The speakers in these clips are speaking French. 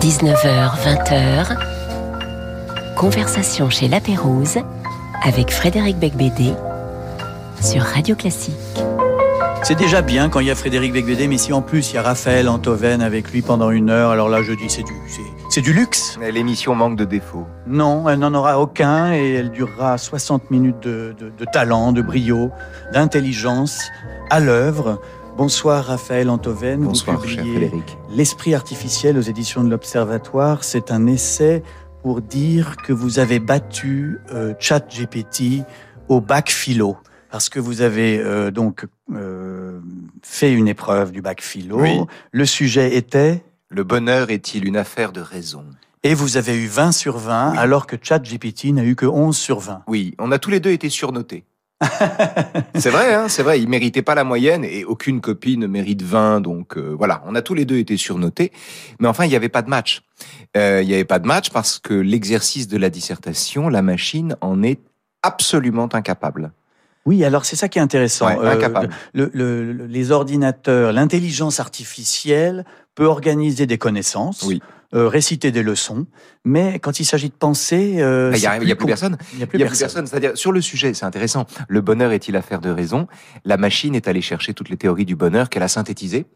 19h, 20h, conversation chez La Pérouse avec Frédéric Becbédé sur Radio Classique. C'est déjà bien quand il y a Frédéric Becbédé, mais si en plus il y a Raphaël Antoven avec lui pendant une heure, alors là je dis c'est du, c'est, du luxe. Mais l'émission manque de défauts. Non, elle n'en aura aucun et elle durera 60 minutes de, de- de talent, de brio, d'intelligence à l'œuvre. Bonsoir Raphaël Antoven. Bonsoir, cher Frédéric. L'esprit artificiel aux éditions de l'Observatoire, c'est un essai pour dire que vous avez battu euh, ChatGPT au bac philo. Parce que vous avez euh, donc euh, fait une épreuve du bac philo. Oui. Le sujet était, Le bonheur est-il une affaire de raison? Et vous avez eu 20 sur 20, Oui. alors que ChatGPT n'a eu que 11 sur 20. Oui, on a tous les deux été surnotés. C'est vrai, hein, c'est vrai, il méritait pas la moyenne et aucune copie ne mérite 20, donc euh, voilà, on a tous les deux été surnotés. Mais enfin, il n'y avait pas de match. Euh, Il n'y avait pas de match parce que l'exercice de la dissertation, la machine en est absolument incapable. Oui, alors c'est ça qui est intéressant. Ouais, le- le- les ordinateurs, l'intelligence artificielle peut organiser des connaissances, Oui. Euh, réciter des leçons, mais quand il s'agit de penser, euh, Il n'y a, plus personne. Il n'y a plus personne. C'est-à-dire, sur le sujet, c'est intéressant. Le bonheur est-il affaire de raison? La machine est allée chercher toutes les théories du bonheur qu'elle a synthétisées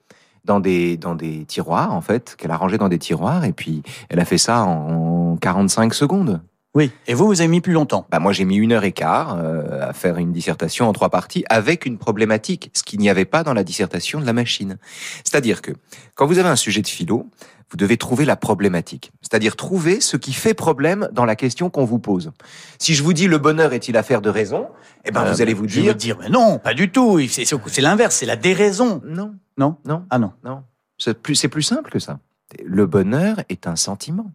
dans des, dans des tiroirs, en fait, qu'elle a rangées dans des tiroirs, et puis elle a fait ça en 45 secondes. Oui. Et vous, vous avez mis plus longtemps. Bah, moi, j'ai mis une heure et quart euh, à faire une dissertation en trois parties avec une problématique, ce qu'il n'y avait pas dans la dissertation de la machine. C'est-à-dire que quand vous avez un sujet de philo, vous devez trouver la problématique. C'est-à-dire trouver ce qui fait problème dans la question qu'on vous pose. Si je vous dis le bonheur est-il affaire de raison, eh ben Euh, vous allez vous dire mais non, pas du tout. C'est l'inverse, c'est la déraison. non, Non? Non, Ah non. non. C'est plus, c'est plus simple que ça. Le bonheur est un sentiment.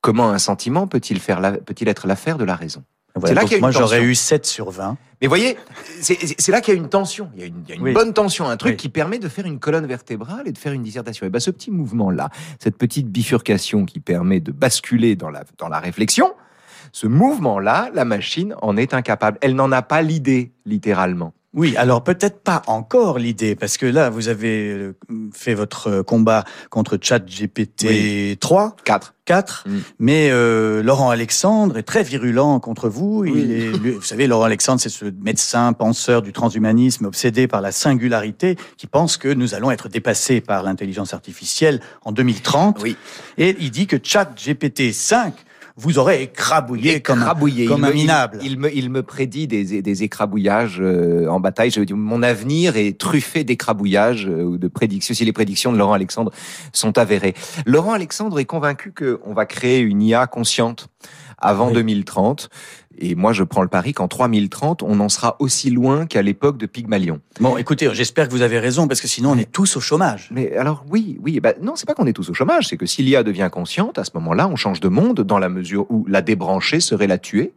Comment un sentiment peut-il faire peut-il être l'affaire de la raison? Voilà, là donc y a une moi, j'aurais eu 7 sur 20. Mais voyez, c'est c'est là qu'il y a une tension, il y a une, il y a une Oui. bonne tension, un truc Oui. qui permet de faire une colonne vertébrale et de faire une dissertation. Et ben ce petit mouvement-là, cette petite bifurcation qui permet de basculer dans la, dans la réflexion, ce mouvement-là, la machine en est incapable. Elle n'en a pas l'idée, littéralement. Oui, alors peut-être pas encore l'idée, parce que là, vous avez euh, fait votre euh, combat contre ChatGPT Oui. 3, Quatre. 4, Mm. mais euh, Laurent Alexandre est très virulent contre vous. Il Oui. est, vous savez, Laurent Alexandre, c'est ce médecin, penseur du transhumanisme, obsédé par la singularité, qui pense que nous allons être dépassés par l'intelligence artificielle en 2030. Oui. Et il dit que ChatGPT 5 vous aurait écrabouillé comme un, comme il un me, minable. Il, il me, il me prédit des, des écrabouillages euh, en bataille. Je veux dire, mon avenir est truffé d'écrabouillages euh, ou de prédictions, si les prédictions de Laurent Alexandre sont avérées. Laurent Alexandre est convaincu qu'on va créer une IA consciente avant Oui. 2030. Et moi, je prends le pari qu'en 3030, on en sera aussi loin qu'à l'époque de Pygmalion. Bon, écoutez, j'espère que vous avez raison, parce que sinon on est tous au chômage. Mais alors oui, oui, bah, non, c'est pas qu'on est tous au chômage, c'est que si l'IA devient consciente, à ce moment-là, on change de monde dans la mesure où la débrancher serait la tuer.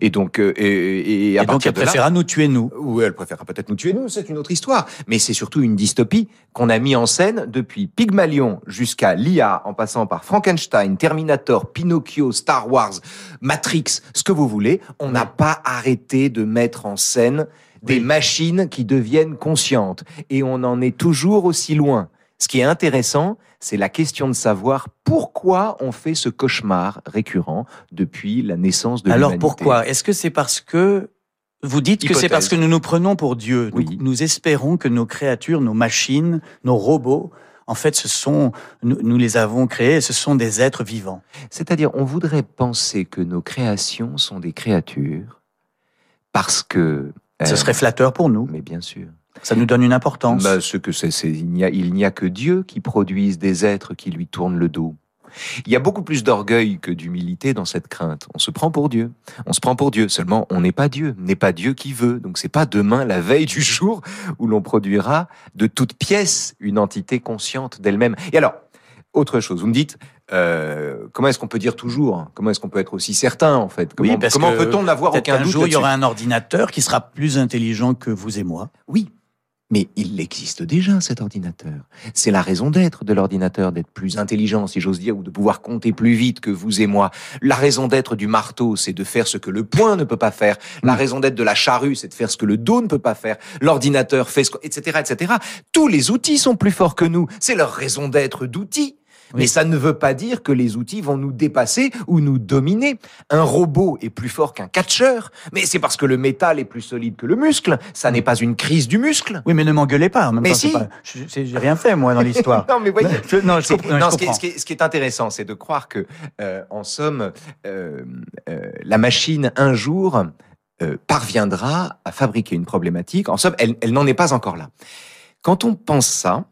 Et donc, euh, et, et, et à Et donc elle de là, préférera nous tuer, nous. ou elle préférera peut-être nous tuer nous, c'est une autre histoire. Mais c'est surtout une dystopie qu'on a mis en scène depuis Pygmalion jusqu'à l'IA, en passant par Frankenstein, Terminator, Pinocchio, Star Wars, Matrix, ce que vous voulez. On n'a pas arrêté de mettre en scène des Oui. machines qui deviennent conscientes. Et on en est toujours aussi loin. Ce qui est intéressant, c'est la question de savoir pourquoi on fait ce cauchemar récurrent depuis la naissance de Alors l'humanité. pourquoi? Est-ce que c'est parce que vous dites que c'est parce que nous nous prenons pour Dieu? Nous, Oui. nous espérons que nos créatures, nos machines, nos robots, en fait, ce sont nous, nous les avons créés, ce sont des êtres vivants. C'est-à-dire, on voudrait penser que nos créations sont des créatures parce que. Ce euh, serait flatteur pour nous. Mais bien sûr. Ça nous donne une importance. Bah, ce que c'est, c'est- il n'y a, que Dieu qui produise des êtres qui lui tournent le dos. Il y a beaucoup plus d'orgueil que d'humilité dans cette crainte. On se prend pour Dieu. On se prend pour Dieu. Seulement, on n'est pas Dieu. N'est pas Dieu qui veut. Donc, c'est pas demain, la veille du jour, où l'on produira de toute pièce une entité consciente d'elle-même. Et alors, autre chose. Vous me dites, euh, comment est-ce qu'on peut dire toujours? Comment est-ce qu'on peut être aussi certain, en fait? Comment, Oui, peut-on n'avoir aucun qu'un doute jour, il y aura un ordinateur qui sera plus intelligent que vous et moi. Oui, mais il existe déjà cet ordinateur. C'est la raison d'être de l'ordinateur, d'être plus intelligent, si j'ose dire, ou de pouvoir compter plus vite que vous et moi. La raison d'être du marteau, c'est de faire ce que le poing ne peut pas faire. La raison d'être de la charrue, c'est de faire ce que le dos ne peut pas faire. L'ordinateur fait ce que, etc., etc. Tous les outils sont plus forts que nous. C'est leur raison d'être d'outils. Mais ça ne veut pas dire que les outils vont nous dépasser ou nous dominer. Un robot est plus fort qu'un catcheur, mais c'est parce que le métal est plus solide que le muscle. Ça n'est pas une crise du muscle. Oui, mais ne m'engueulez pas. En même Mais temps, si. pas- j'ai rien fait moi dans l'histoire. non, mais voyez. Je- non, je C'est- comprends- non, je ce, qui est, comprends. ce qui est- ce qui est intéressant, c'est de croire que, euh, en somme, euh, euh, la machine un jour parviendra à fabriquer une problématique. En somme, elle, elle n'en est pas encore là. Quand on pense ça,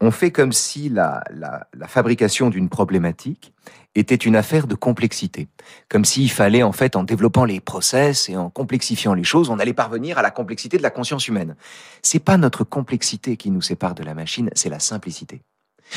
on fait comme si la, la, la fabrication d'une problématique était une affaire de complexité. Comme s'il fallait, en fait, en développant les process et en complexifiant les choses, on allait parvenir à la complexité de la conscience humaine. C'est pas notre complexité qui nous sépare de la machine, c'est la simplicité.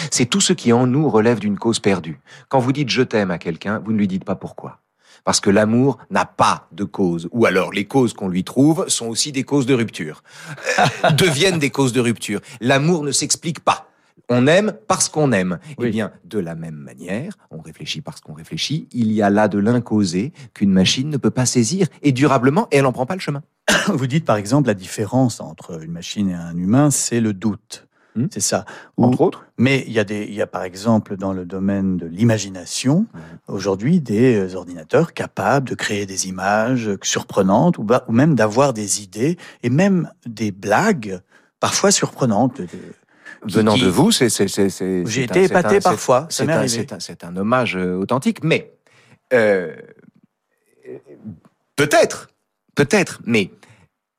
C'est tout ce qui en nous relève d'une cause perdue. Quand vous dites je t'aime à quelqu'un, vous ne lui dites pas pourquoi. Parce que l'amour n'a pas de cause. Ou alors les causes qu'on lui trouve sont aussi des causes de rupture. Deviennent des causes de rupture. L'amour ne s'explique pas. On aime parce qu'on aime. Eh Oui. bien, de la même manière, on réfléchit parce qu'on réfléchit, il y a là de l'incausé qu'une machine ne peut pas saisir et durablement, et elle n'en prend pas le chemin. Vous dites par exemple la différence entre une machine et un humain, c'est le doute. Hmm. C'est ça. Ou- Entre autres. Mais il y, a des, il y a par exemple dans le domaine de l'imagination, Mhm. aujourd'hui des euh, ordinateurs capables de créer des images surprenantes ou, ba- ou même d'avoir des idées et même des blagues parfois surprenantes. Venant qui- de vous, c'est... J'ai été un- épaté un- parfois, ça C'est m'est arrivé. c'est un- hommage euh, authentique, mais euh, peut-être, peut-être, mais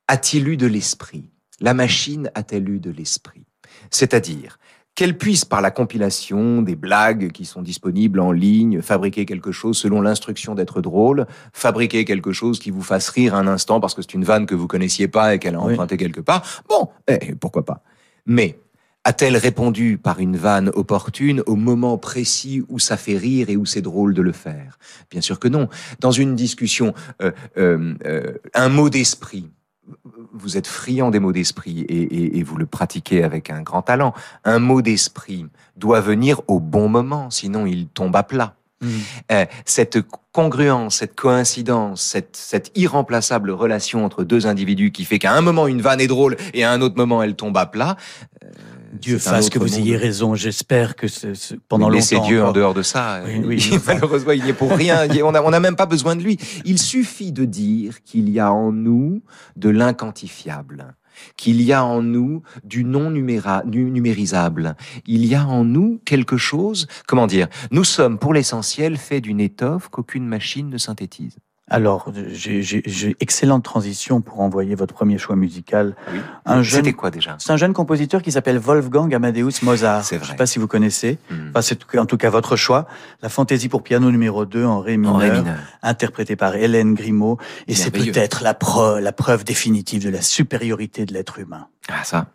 a-t-il eu de l'esprit? La machine a-t-elle eu de l'esprit? C'est-à-dire qu'elle puisse, par la compilation des blagues qui sont disponibles en ligne, fabriquer quelque chose selon l'instruction d'être drôle, fabriquer quelque chose qui vous fasse rire un instant parce que c'est une vanne que vous connaissiez pas et qu'elle a Oui. emprunté quelque part. Bon, eh, pourquoi pas? Mais a-t-elle répondu par une vanne opportune au moment précis où ça fait rire et où c'est drôle de le faire? Bien sûr que non. Dans une discussion, euh, euh, euh, un mot d'esprit. Vous êtes friand des mots d'esprit et, et- et vous le pratiquez avec un grand talent. Un mot d'esprit doit venir au bon moment, sinon il tombe à plat. Euh, cette congruence, cette coïncidence, cette, cette irremplaçable relation entre deux individus qui fait qu'à un moment une vanne est drôle et à un autre moment elle tombe à plat. Euh, Dieu fasse que vous monde. ayez raison. J'espère que ce- ce- pendant Mais longtemps. laissez Dieu en dehors de ça. Oui, Il- oui, il- malheureusement, il n'y est pour rien. Y a- On n'a on n'a même pas besoin de lui. Il suffit de dire qu'il y a en nous de l'inquantifiable, qu'il y a en nous du non numéra- numérisable. Il y a en nous quelque chose. Comment dire Nous sommes, pour l'essentiel, faits d'une étoffe qu'aucune machine ne synthétise. Alors, j'ai excellente transition pour envoyer votre premier choix musical. Oui. Jeune, C'était quoi déjà? C'est un jeune compositeur qui s'appelle Wolfgang Amadeus Mozart. C'est Je ne sais vrai. pas si vous connaissez. Hmm. Enfin, c'est en tout cas votre choix. La fantaisie pour piano numéro 2 en ré mineur, En ré mineur. interprétée par Hélène Grimaud. Et c'est peut-être la, preuve- la preuve définitive de la supériorité de l'être humain. Ah ça.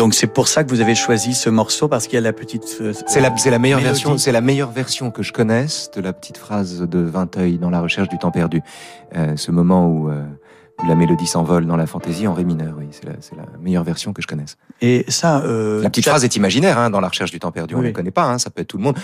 Donc c'est pour ça que vous avez choisi ce morceau parce qu'il y a la petite. Euh, c'est la, c'est la meilleure version. C'est la meilleure version que je connaisse de la petite phrase de Vinteuil dans la recherche du temps perdu. Euh, ce moment où, euh, la mélodie s'envole dans la fantaisie en ré mineur. Oui, c'est la, c'est la meilleure version que je connaisse. Et ça. La petite phrase est imaginaire hein, dans la recherche du temps perdu. On ne connaît pas. Hein, ça peut être tout le monde.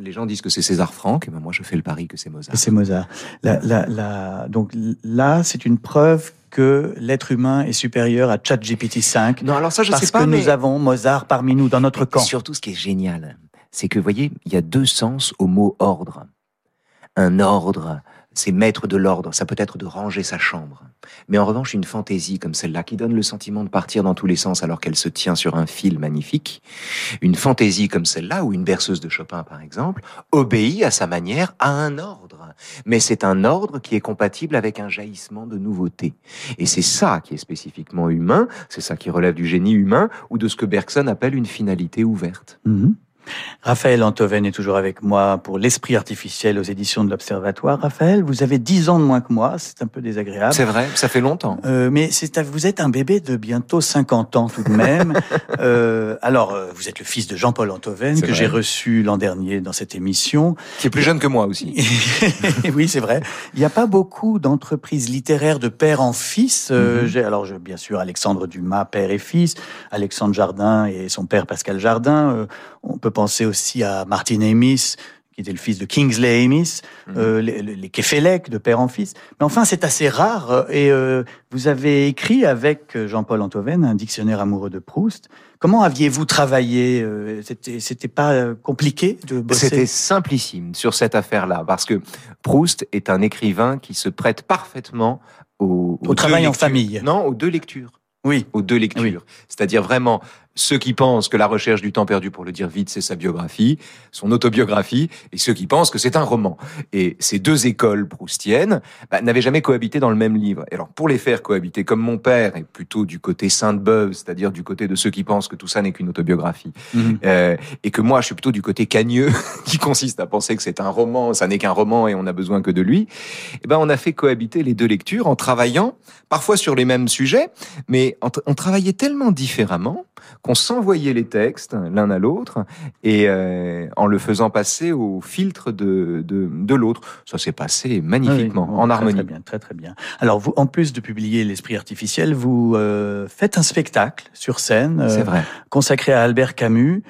les gens disent que c'est César Franck. Et ben moi, je fais le pari que c'est Mozart. C'est Mozart. La, la, la... Donc là, c'est une preuve que l'être humain est supérieur à ChatGPT 5. Non, alors ça, je parce sais pas. que nous avons Mozart parmi nous dans notre camp. Surtout, ce qui est génial, c'est que, vous voyez, il y a deux sens au mot ordre. Un ordre c'est mettre de l'ordre, ça peut être de ranger sa chambre. Mais en revanche, une fantaisie comme celle-là, qui donne le sentiment de partir dans tous les sens alors qu'elle se tient sur un fil magnifique, une fantaisie comme celle-là, ou une berceuse de Chopin par exemple, obéit à sa manière à un ordre. Mais c'est un ordre qui est compatible avec un jaillissement de nouveauté. Et c'est ça qui est spécifiquement humain, c'est ça qui relève du génie humain, ou de ce que Bergson appelle une finalité ouverte. Mm-hmm. Raphaël Antoven est toujours avec moi pour l'esprit artificiel aux éditions de l'Observatoire. Raphaël, vous avez dix ans de moins que moi, c'est un peu désagréable. C'est vrai, ça fait longtemps. Euh, mais c'est vous êtes un bébé de bientôt 50 ans tout de même. euh, alors, euh, vous êtes le fils de Jean-Paul Antoven que j'ai reçu l'an dernier dans cette émission. Qui est plus jeune que moi aussi. oui, c'est vrai. Il n'y a pas beaucoup d'entreprises littéraires de père en fils. Euh, mhm. J'ai alors je, bien sûr Alexandre Dumas, père et fils, Alexandre Jardin et son père Pascal Jardin. Euh, on peut penser aussi à Martin Amis, qui était le fils de Kingsley Amis, mhm. euh, les, les Kefelec, de père en fils. Mais enfin, c'est assez rare. Et euh, vous avez écrit avec Jean-Paul Antoven un dictionnaire amoureux de Proust. Comment aviez-vous travaillé euh, C'était, c'était pas compliqué de bosser? C'était simplissime sur cette affaire-là, parce que Proust est un écrivain qui se prête parfaitement au, au travail en famille. Non, aux deux lectures. Oui. Aux deux lectures. C'est-à-dire vraiment ceux qui pensent que La recherche du temps perdu, pour le dire vite, c'est sa biographie, son autobiographie, et ceux qui pensent que c'est un roman. Et ces deux écoles proustiennes bah, n'avaient jamais cohabité dans le même livre. Et alors, pour les faire cohabiter, comme mon père est plutôt du côté Sainte-Beuve, c'est-à-dire du côté de ceux qui pensent que tout ça n'est qu'une autobiographie, mhm. euh, et que moi, je suis plutôt du côté cagneux, qui consiste à penser que c'est un roman, ça n'est qu'un roman et on n'a besoin que de lui, et eh ben, on a fait cohabiter les deux lectures en travaillant, parfois sur les mêmes sujets, mais on travaillait tellement différemment qu'on s'envoyait les textes l'un à l'autre et euh, en le faisant passer au filtre de, de, de l'autre. Ça s'est passé magnifiquement, en harmonie. Très bien, très très bien. Alors vous, en plus de publier l'esprit artificiel, vous euh, faites un spectacle sur scène, euh, vrai. consacré à Albert Camus.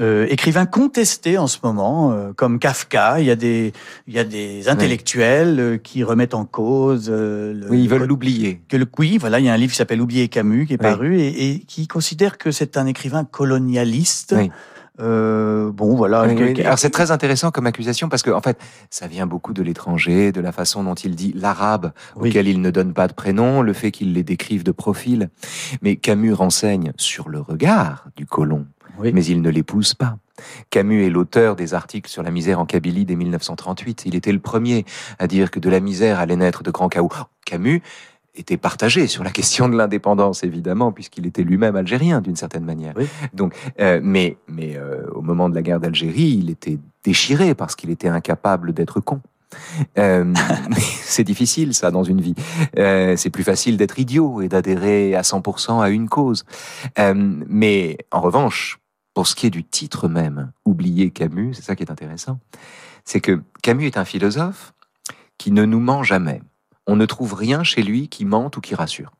Euh, écrivain contesté en ce moment, euh, comme Kafka. Il y a des, il y a des intellectuels euh, qui remettent en cause. Le, oui, ils veulent l'oublier. Que le, oui, voilà, il y a un livre qui s'appelle Oublier Camus qui est paru et, et, qui considère que c'est un écrivain colonialiste. Oui. Euh, bon, voilà. Alors c'est très intéressant comme accusation parce que en fait, ça vient beaucoup de l'étranger, de la façon dont il dit l'arabe, auquel il ne donne pas de prénom, le fait qu'il les décrive de profil. Mais Camus renseigne sur le regard du colon mais il ne l'épouse pas. Camus est l'auteur des articles sur la misère en Kabylie dès 1938. Il était le premier à dire que de la misère allait naître de grands chaos. Camus était partagé sur la question de l'indépendance, évidemment, puisqu'il était lui-même algérien d'une certaine manière. Donc, euh, mais mais euh, au moment de la guerre d'Algérie, il était déchiré parce qu'il était incapable d'être con. Euh, c'est difficile ça dans une vie. Euh, c'est plus facile d'être idiot et d'adhérer à 100% à une cause. Euh, mais en revanche, pour ce qui est du titre même, Oublier Camus, c'est ça qui est intéressant, c'est que Camus est un philosophe qui ne nous ment jamais. On ne trouve rien chez lui qui mente ou qui rassure.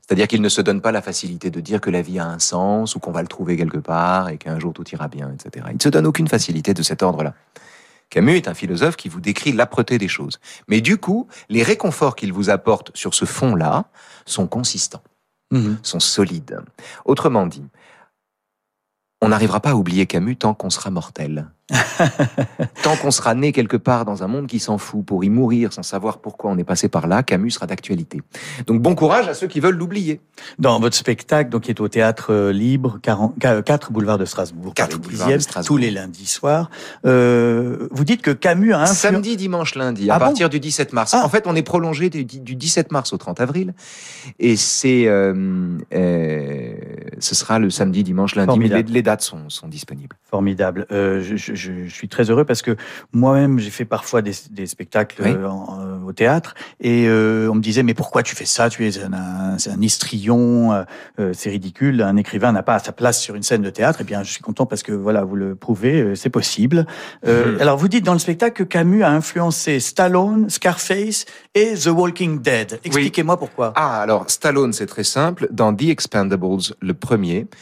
C'est-à-dire qu'il ne se donne pas la facilité de dire que la vie a un sens ou qu'on va le trouver quelque part et qu'un jour tout ira bien, etc. Il ne se donne aucune facilité de cet ordre-là. Camus est un philosophe qui vous décrit l'âpreté des choses. Mais du coup, les réconforts qu'il vous apporte sur ce fond-là sont consistants, mmh. sont solides. Autrement dit, on n'arrivera pas à oublier Camus tant qu'on sera mortel. Tant qu'on sera né quelque part dans un monde qui s'en fout pour y mourir sans savoir pourquoi on est passé par là, Camus sera d'actualité. Donc bon courage à ceux qui veulent l'oublier. Dans votre spectacle, donc qui est au théâtre euh, libre, 4 boulevard de Strasbourg, 4 boulevard de Strasbourg. tous les lundis soirs, euh, vous dites que Camus a un samedi, dimanche, lundi, à ah partir du 17 mars. Ah. En fait, on est prolongé du, 17 mars au 30 avril, et c'est euh, euh, ce sera le samedi, dimanche, lundi. Mais les, dates sont, sont disponibles. Formidable. Euh, je, je- je- je suis très heureux parce que moi-même, j'ai fait parfois des, des spectacles Oui. euh, en- euh, au théâtre et euh, on me disait mais pourquoi tu fais ça? Tu es un, un, histrion, euh, c'est ridicule. Un écrivain n'a pas sa place sur une scène de théâtre. Eh bien, je suis content parce que voilà, vous le prouvez, c'est possible. Mhm. Alors, vous dites dans le spectacle que Camus a influencé Stallone, Scarface et The Walking Dead. Expliquez-moi pourquoi. Ah, alors Stallone, c'est très simple. Dans The Expendables, le premier,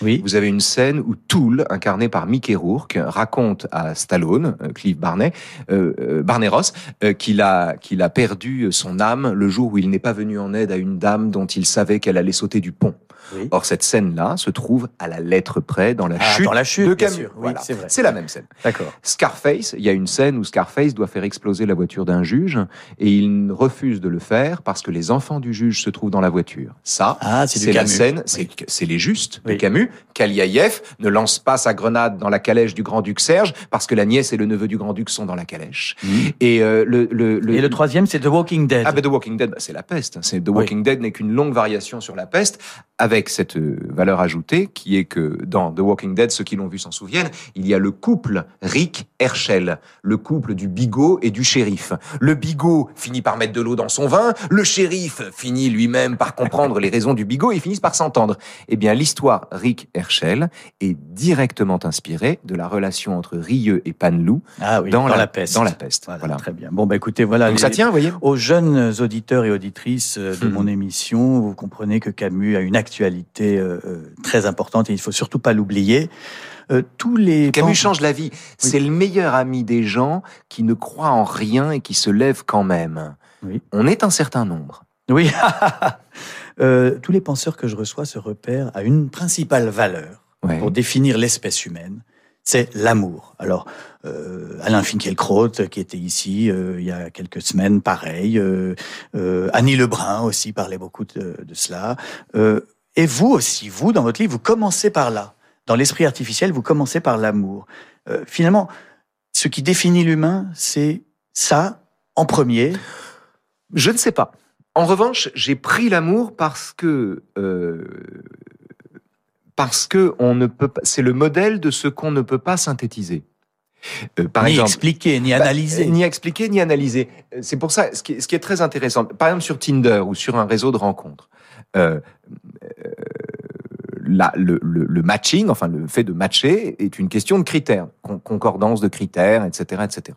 Oui. vous avez une scène où Tool, incarné par Mickey Rourke, raconte à Stallone, euh, Clive Barnet, euh, euh, Barney Ross, euh, qu'il a qu'il a perdu son âme le jour où il n'est pas venu en aide à une dame dont il savait qu'elle allait sauter du pont. Oui. Or cette scène-là se trouve à la lettre près dans la Ah, chute dans la chute, de Camus. Oui, c'est la même scène. D'accord. Scarface, il y a une scène où Scarface doit faire exploser la voiture d'un juge et il refuse de le faire parce que les enfants du juge se trouvent dans la voiture. Ça, Ah, c'est la scène, c'est les justes de. Camus. Kaliaïev ne lance pas sa grenade dans la calèche du grand-duc Serge parce que la nièce et le neveu du grand-duc sont dans la calèche. Et euh, le, le, le- Et le troisième, c'est The Walking Dead. ah ben The Walking Dead, bah, c'est la peste. The Walking Dead n'est qu'une longue variation sur la peste, avec cette euh, valeur ajoutée qui est que dans The Walking Dead, ceux qui l'ont vu s'en souviennent, il y a le couple Rick Herschel, le couple du bigot et du shérif. Le bigot finit par mettre de l'eau dans son vin, le shérif finit lui-même par comprendre les raisons du bigot et ils finissent par s'entendre. Eh bien, l'histoire Rick Herschel est directement inspirée de la relation entre Rieux et Panelou Ah oui, dans, la, la, peste. Dans la peste. Voilà, Voilà. Très bien. Bon, bah écoutez, voilà. Donc les- ça tient, vous voyez? Aux jeunes auditeurs et auditrices euh, de Hmm. mon émission, vous comprenez que Camus a une actualité euh, euh, très importante et il faut surtout pas l'oublier. Euh, tous les Camus change la vie. C'est le meilleur ami des gens qui ne croient en rien et qui se lèvent quand même. Oui. On est un certain nombre. Oui. Euh, tous les penseurs que je reçois se repèrent à une principale valeur pour définir l'espèce humaine, c'est l'amour. Alors, euh, Alain Finkielkraut, qui était ici euh, il y a quelques semaines, pareil. Euh, euh, Annie Lebrun aussi parlait beaucoup de, de cela. Et vous aussi, vous, dans votre livre, vous commencez par là. Dans l'esprit artificiel, vous commencez par l'amour. Euh, finalement, ce qui définit l'humain, c'est ça, en premier. Je ne sais pas. En revanche, j'ai pris l'amour parce que euh, parce que on ne peut pas. C'est le modèle de ce qu'on ne peut pas synthétiser. Euh, par ni exemple, expliquer, ni Bah, analyser. ni expliquer, ni analyser. Euh, C'est pour ça, ce qui, est, ce qui est très intéressant, par exemple sur Tinder ou sur un réseau de rencontres, euh, la- le, le- le matching, enfin le fait de matcher, est une question de critères, con- concordance de critères, etc., etc.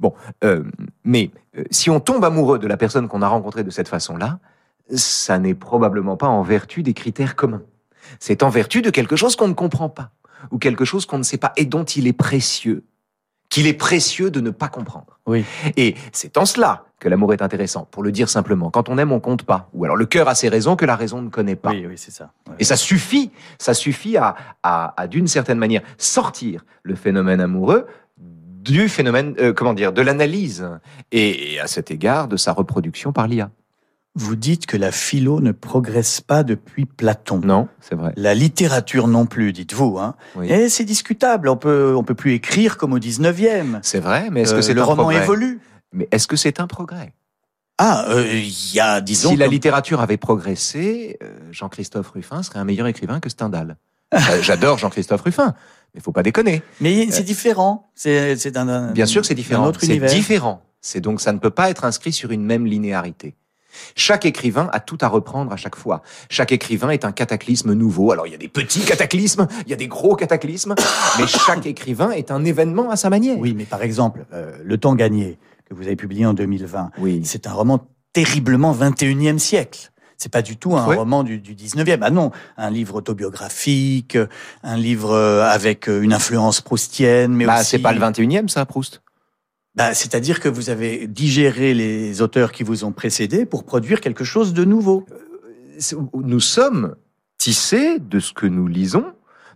Bon, euh, mais euh, si on tombe amoureux de la personne qu'on a rencontrée de cette façon-là, ça n'est probablement pas en vertu des critères communs. C'est en vertu de quelque chose qu'on ne comprend pas ou quelque chose qu'on ne sait pas et dont il est précieux qu'il est précieux de ne pas comprendre. Oui. Et c'est en cela que l'amour est intéressant. Pour le dire simplement, quand on aime, on compte pas. Ou alors le cœur a ses raisons que la raison ne connaît pas. Oui, oui, c'est ça. Ouais. Et ça suffit, ça suffit à, à, à, d'une certaine manière sortir le phénomène amoureux du phénomène, euh, comment dire, de l'analyse et, et à cet égard de sa reproduction par l'IA. Vous dites que la philo ne progresse pas depuis Platon. Non, c'est vrai. La littérature non plus, dites-vous. Hein. Oui. Et c'est discutable. On peut, on peut plus écrire comme au 19e. C'est vrai, mais est-ce Euh, que c'est le un roman progrès évolue. Mais est-ce que c'est un progrès? Ah, euh, il y a, disons, Si la littérature avait progressé, euh, Jean-Christophe Ruffin serait un meilleur écrivain que Stendhal. Euh, J'adore Jean-Christophe Ruffin, mais faut pas déconner. mais c'est différent. C'est. Bien sûr que c'est différent. C'est différent. C'est donc ça ne peut pas être inscrit sur une même linéarité. Chaque écrivain a tout à reprendre à chaque fois. Chaque écrivain est un cataclysme nouveau. Alors il y a des petits cataclysmes, il y a des gros cataclysmes, mais chaque écrivain est un événement à sa manière. Oui, mais par exemple, euh, Le temps gagné, que vous avez publié en 2020, Oui. c'est un roman terriblement 21e siècle. C'est pas du tout un roman du, du 19e. Ah non, un livre autobiographique, un livre euh, avec euh, une influence proustienne, mais Bah, aussi... c'est pas le 21e, ça, Proust. Bah, c'est-à-dire que vous avez digéré les auteurs qui vous ont précédé pour produire quelque chose de nouveau. C'est- Nous sommes tissés de ce que nous lisons.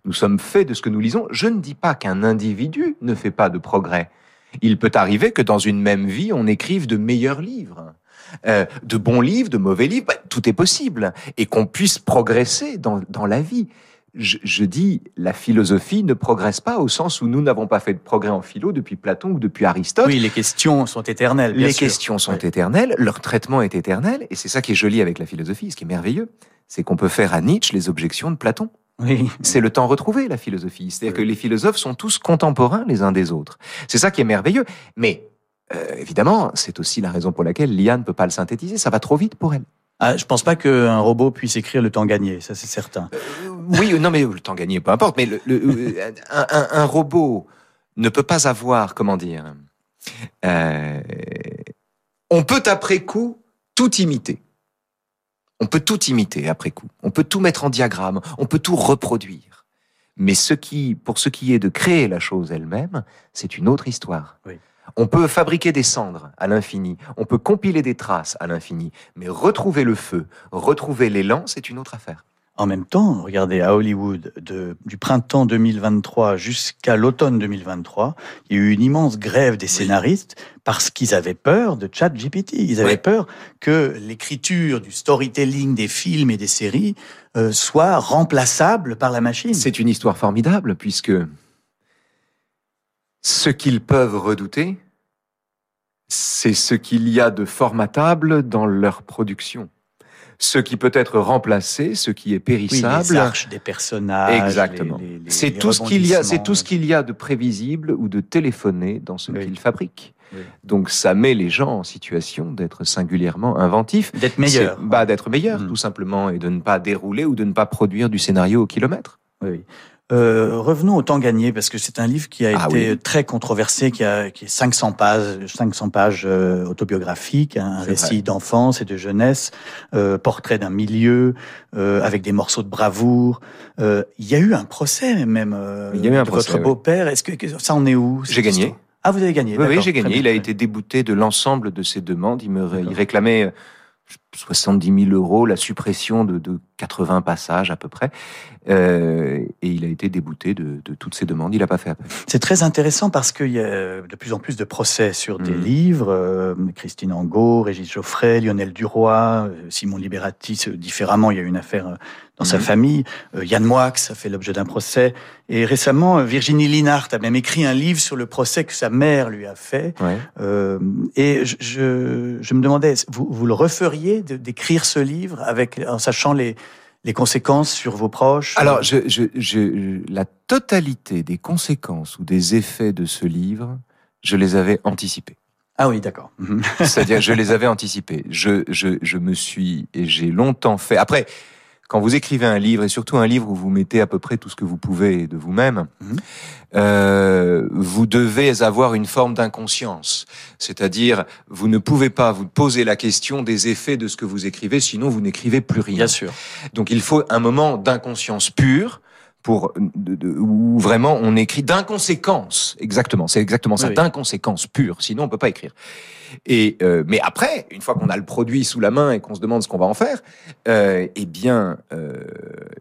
Nous sommes faits de ce que nous lisons. Je ne dis pas qu'un individu ne fait pas de progrès. Il peut arriver que dans une même vie, on écrive de meilleurs livres. Euh, de bons livres, de mauvais livres, bah, tout est possible. Et qu'on puisse progresser dans, dans la vie. Je, je dis, la philosophie ne progresse pas au sens où nous n'avons pas fait de progrès en philo depuis Platon ou depuis Aristote. Oui, les questions sont éternelles. bien Les sûr. questions sont Oui. éternelles, leur traitement est éternel, et c'est ça qui est joli avec la philosophie, ce qui est merveilleux, c'est qu'on peut faire à Nietzsche les objections de Platon. Oui. C'est le temps retrouvé, la philosophie. C'est-à-dire que les philosophes sont tous contemporains les uns des autres. C'est ça qui est merveilleux. Mais euh, évidemment, c'est aussi la raison pour laquelle l'IA ne peut pas le synthétiser. Ça va trop vite pour elle. Ah, je pense pas qu'un robot puisse écrire le temps gagné, ça c'est certain. Euh, oui, non, mais le temps gagné, peu importe. Mais le, le, euh, un, un, un, robot ne peut pas avoir, comment dire, euh, on peut après coup tout imiter. On peut tout imiter après coup. On peut tout mettre en diagramme. On peut tout reproduire. Mais ce qui, pour ce qui est de créer la chose elle-même, c'est une autre histoire. Oui. On peut fabriquer des cendres à l'infini, on peut compiler des traces à l'infini, mais retrouver le feu, retrouver l'élan, c'est une autre affaire. En même temps, regardez, à Hollywood, de, du printemps 2023 jusqu'à l'automne 2023, il y a eu une immense grève des scénaristes parce qu'ils avaient peur de ChatGPT. Ils avaient Oui. peur que l'écriture du storytelling des films et des séries euh, soit remplaçable par la machine. C'est une histoire formidable puisque ce qu'ils peuvent redouter, c'est ce qu'il y a de formatable dans leur production. Ce qui peut être remplacé, ce qui est Oui, périssable. les arches des personnages. Exactement. C'est tout ce qu'il y a, c'est tout ce qu'il y a de prévisible ou de téléphoné dans ce Oui. qu'ils fabriquent. Oui. Donc ça met les gens en situation d'être singulièrement inventifs. D'être meilleur. C'est- Bah, d'être meilleur, Mm. tout simplement, et de ne pas dérouler ou de ne pas produire du scénario au kilomètre. Oui, oui. Euh, revenons au temps gagné parce que c'est un livre qui a Ah été oui. très controversé, qui, a, qui est 500 pages, 500 pages euh, autobiographiques, un C'est récit d'enfance et de jeunesse, euh, portrait d'un milieu euh, avec des morceaux de bravoure. Euh, Il y a eu un procès même euh, Il y a eu un de procès, votre oui. beau-père. Est-ce que, que ça en est où J'ai gagné. Ah, vous avez gagné. Oui, oui, j'ai gagné. bien, Il a été débouté de l'ensemble de ses demandes. Il me il réclamait 70 000 euros, la suppression de, de 80 passages à peu près. Euh, et il a été débouté de, de toutes ses demandes. Il n'a pas fait appel. C'est très intéressant parce qu'il y a de plus en plus de procès sur des Mhm. livres. euh, Christine Angot, Régis Geoffrey, Lionel Duroy, euh, Simon Liberati, différemment, il y a eu une affaire dans sa Mhm. famille. Euh, Yann Moix a fait l'objet d'un procès. Et récemment, Virginie Linhart a même écrit un livre sur le procès que sa mère lui a fait. Ouais. Et je, je, je me demandais, vous, vous le referiez d'écrire ce livre avec, en sachant les, les conséquences sur vos proches? Alors, je, je, je, la totalité des conséquences ou des effets de ce livre, je les avais anticipés. Ah oui, d'accord. C'est-à-dire, je les avais anticipés. Je, je, je me suis et j'ai longtemps fait. Après, quand vous écrivez un livre et surtout un livre où vous mettez à peu près tout ce que vous pouvez de vous-même, Mhm. euh, vous devez avoir une forme d'inconscience. C'est-à-dire, vous ne pouvez pas vous poser la question des effets de ce que vous écrivez, sinon vous n'écrivez plus rien. Bien sûr. Donc il faut un moment d'inconscience pure pour de, de- où vraiment on écrit d'inconséquence. Exactement, c'est exactement ça, Oui, d'inconséquence pure. Sinon on peut pas écrire. Et euh, mais après, une fois qu'on a le produit sous la main et qu'on se demande ce qu'on va en faire, euh, eh bien, euh,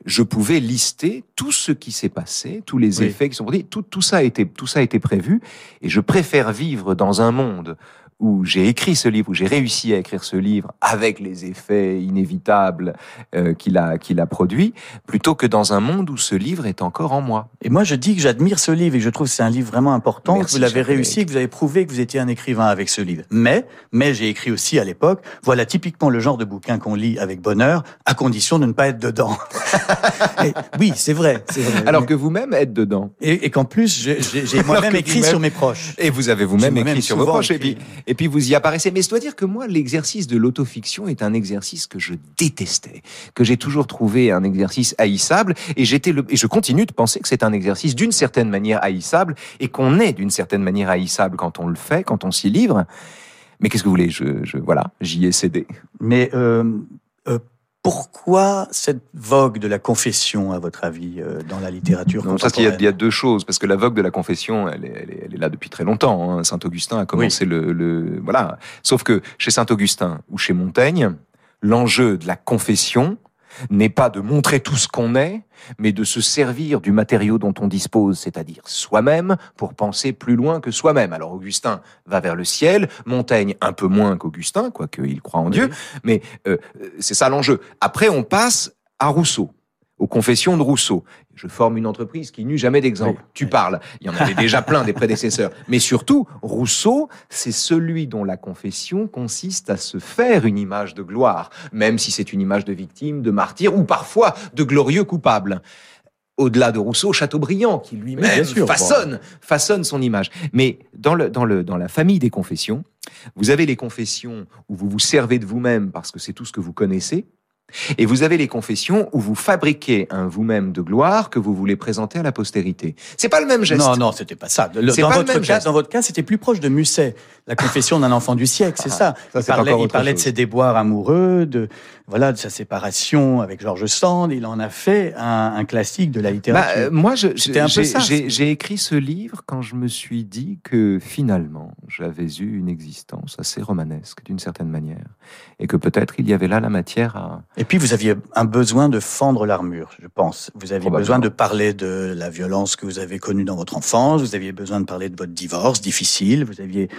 je pouvais lister tout ce qui s'est passé, tous les Oui. effets qui sont produits. Tout, tout ça a été tout ça a été prévu. Et je préfère vivre dans un monde où j'ai écrit ce livre, où j'ai réussi à écrire ce livre avec les effets inévitables euh, qu'il a, qu'il a produit, plutôt que dans un monde où ce livre est encore en moi. Et moi, je dis que j'admire ce livre et que je trouve que c'est un livre vraiment important, Merci, que vous l'avez réussi, que vous avez prouvé que vous étiez un écrivain avec ce livre. Mais, mais j'ai écrit aussi à l'époque, voilà typiquement le genre de bouquin qu'on lit avec bonheur, à condition de ne pas être dedans. Et oui, c'est vrai. Alors que vous-même êtes dedans. Et, et qu'en plus, j'ai- moi-même écrit sur mes proches. Et vous avez vous-même écrit sur vos proches, et écrit. puis, et puis vous y apparaissez. Mais je dois dire que moi, l'exercice de l'autofiction est un exercice que je détestais, que j'ai toujours trouvé un exercice haïssable, et j'étais le, et je continue de penser que c'est un exercice d'une certaine manière haïssable, et qu'on est d'une certaine manière haïssable quand on le fait, quand on s'y livre. Mais qu'est-ce que vous voulez? Je, je, voilà, j'y ai cédé. Mais euh, pourquoi cette vogue de la confession, à votre avis, euh, dans la littérature Non, parce qu'il y, a- contemporaine il y a deux choses, parce que la vogue de la confession, elle est, elle est, elle est là depuis très longtemps. hein. Saint Augustin a commencé le, le, voilà. Sauf que chez Saint Augustin ou chez Montaigne, l'enjeu de la confession n'est pas de montrer tout ce qu'on est, mais de se servir du matériau dont on dispose, c'est-à-dire soi-même, pour penser plus loin que soi-même. Alors Augustin va vers le ciel, Montaigne un peu moins qu'Augustin, quoique il croit en Dieu, mais euh, c'est ça l'enjeu. Après, on passe à Rousseau, aux confessions de Rousseau. Je forme une entreprise qui n'eut jamais d'exemple. Oui, tu oui. parles. Il y en avait déjà plein des prédécesseurs. Mais surtout, Rousseau, c'est celui dont la confession consiste à se faire une image de gloire, même si c'est une image de victime, de martyr ou parfois de glorieux coupable. au-delà de Rousseau, Chateaubriand, qui lui-même façonne, façonne son image. Mais dans, le, dans, le, dans la famille des confessions, vous avez les confessions où vous vous servez de vous-même parce que c'est tout ce que vous connaissez, et vous avez les confessions où vous fabriquez un vous-même de gloire que vous voulez présenter à la postérité. C'est pas le même geste. Non, non, c'était pas ça. dans, votre cas, dans votre cas, c'était plus proche de Musset, la confession d'un enfant du siècle, c'est ah, ça. ça. Il parlait, il parlait de ses déboires amoureux, de voilà, de sa séparation avec George Sand. Il en a fait un, un classique de la littérature. Bah, euh, moi, j'ai écrit ce livre quand je me suis dit que finalement, j'avais eu une existence assez romanesque d'une certaine manière, et que peut-être il y avait là la matière à et puis vous aviez un besoin de fendre l'armure, je pense. Vous aviez besoin de parler de la violence que vous avez connue dans votre enfance, vous aviez besoin de parler de votre divorce difficile, vous aviez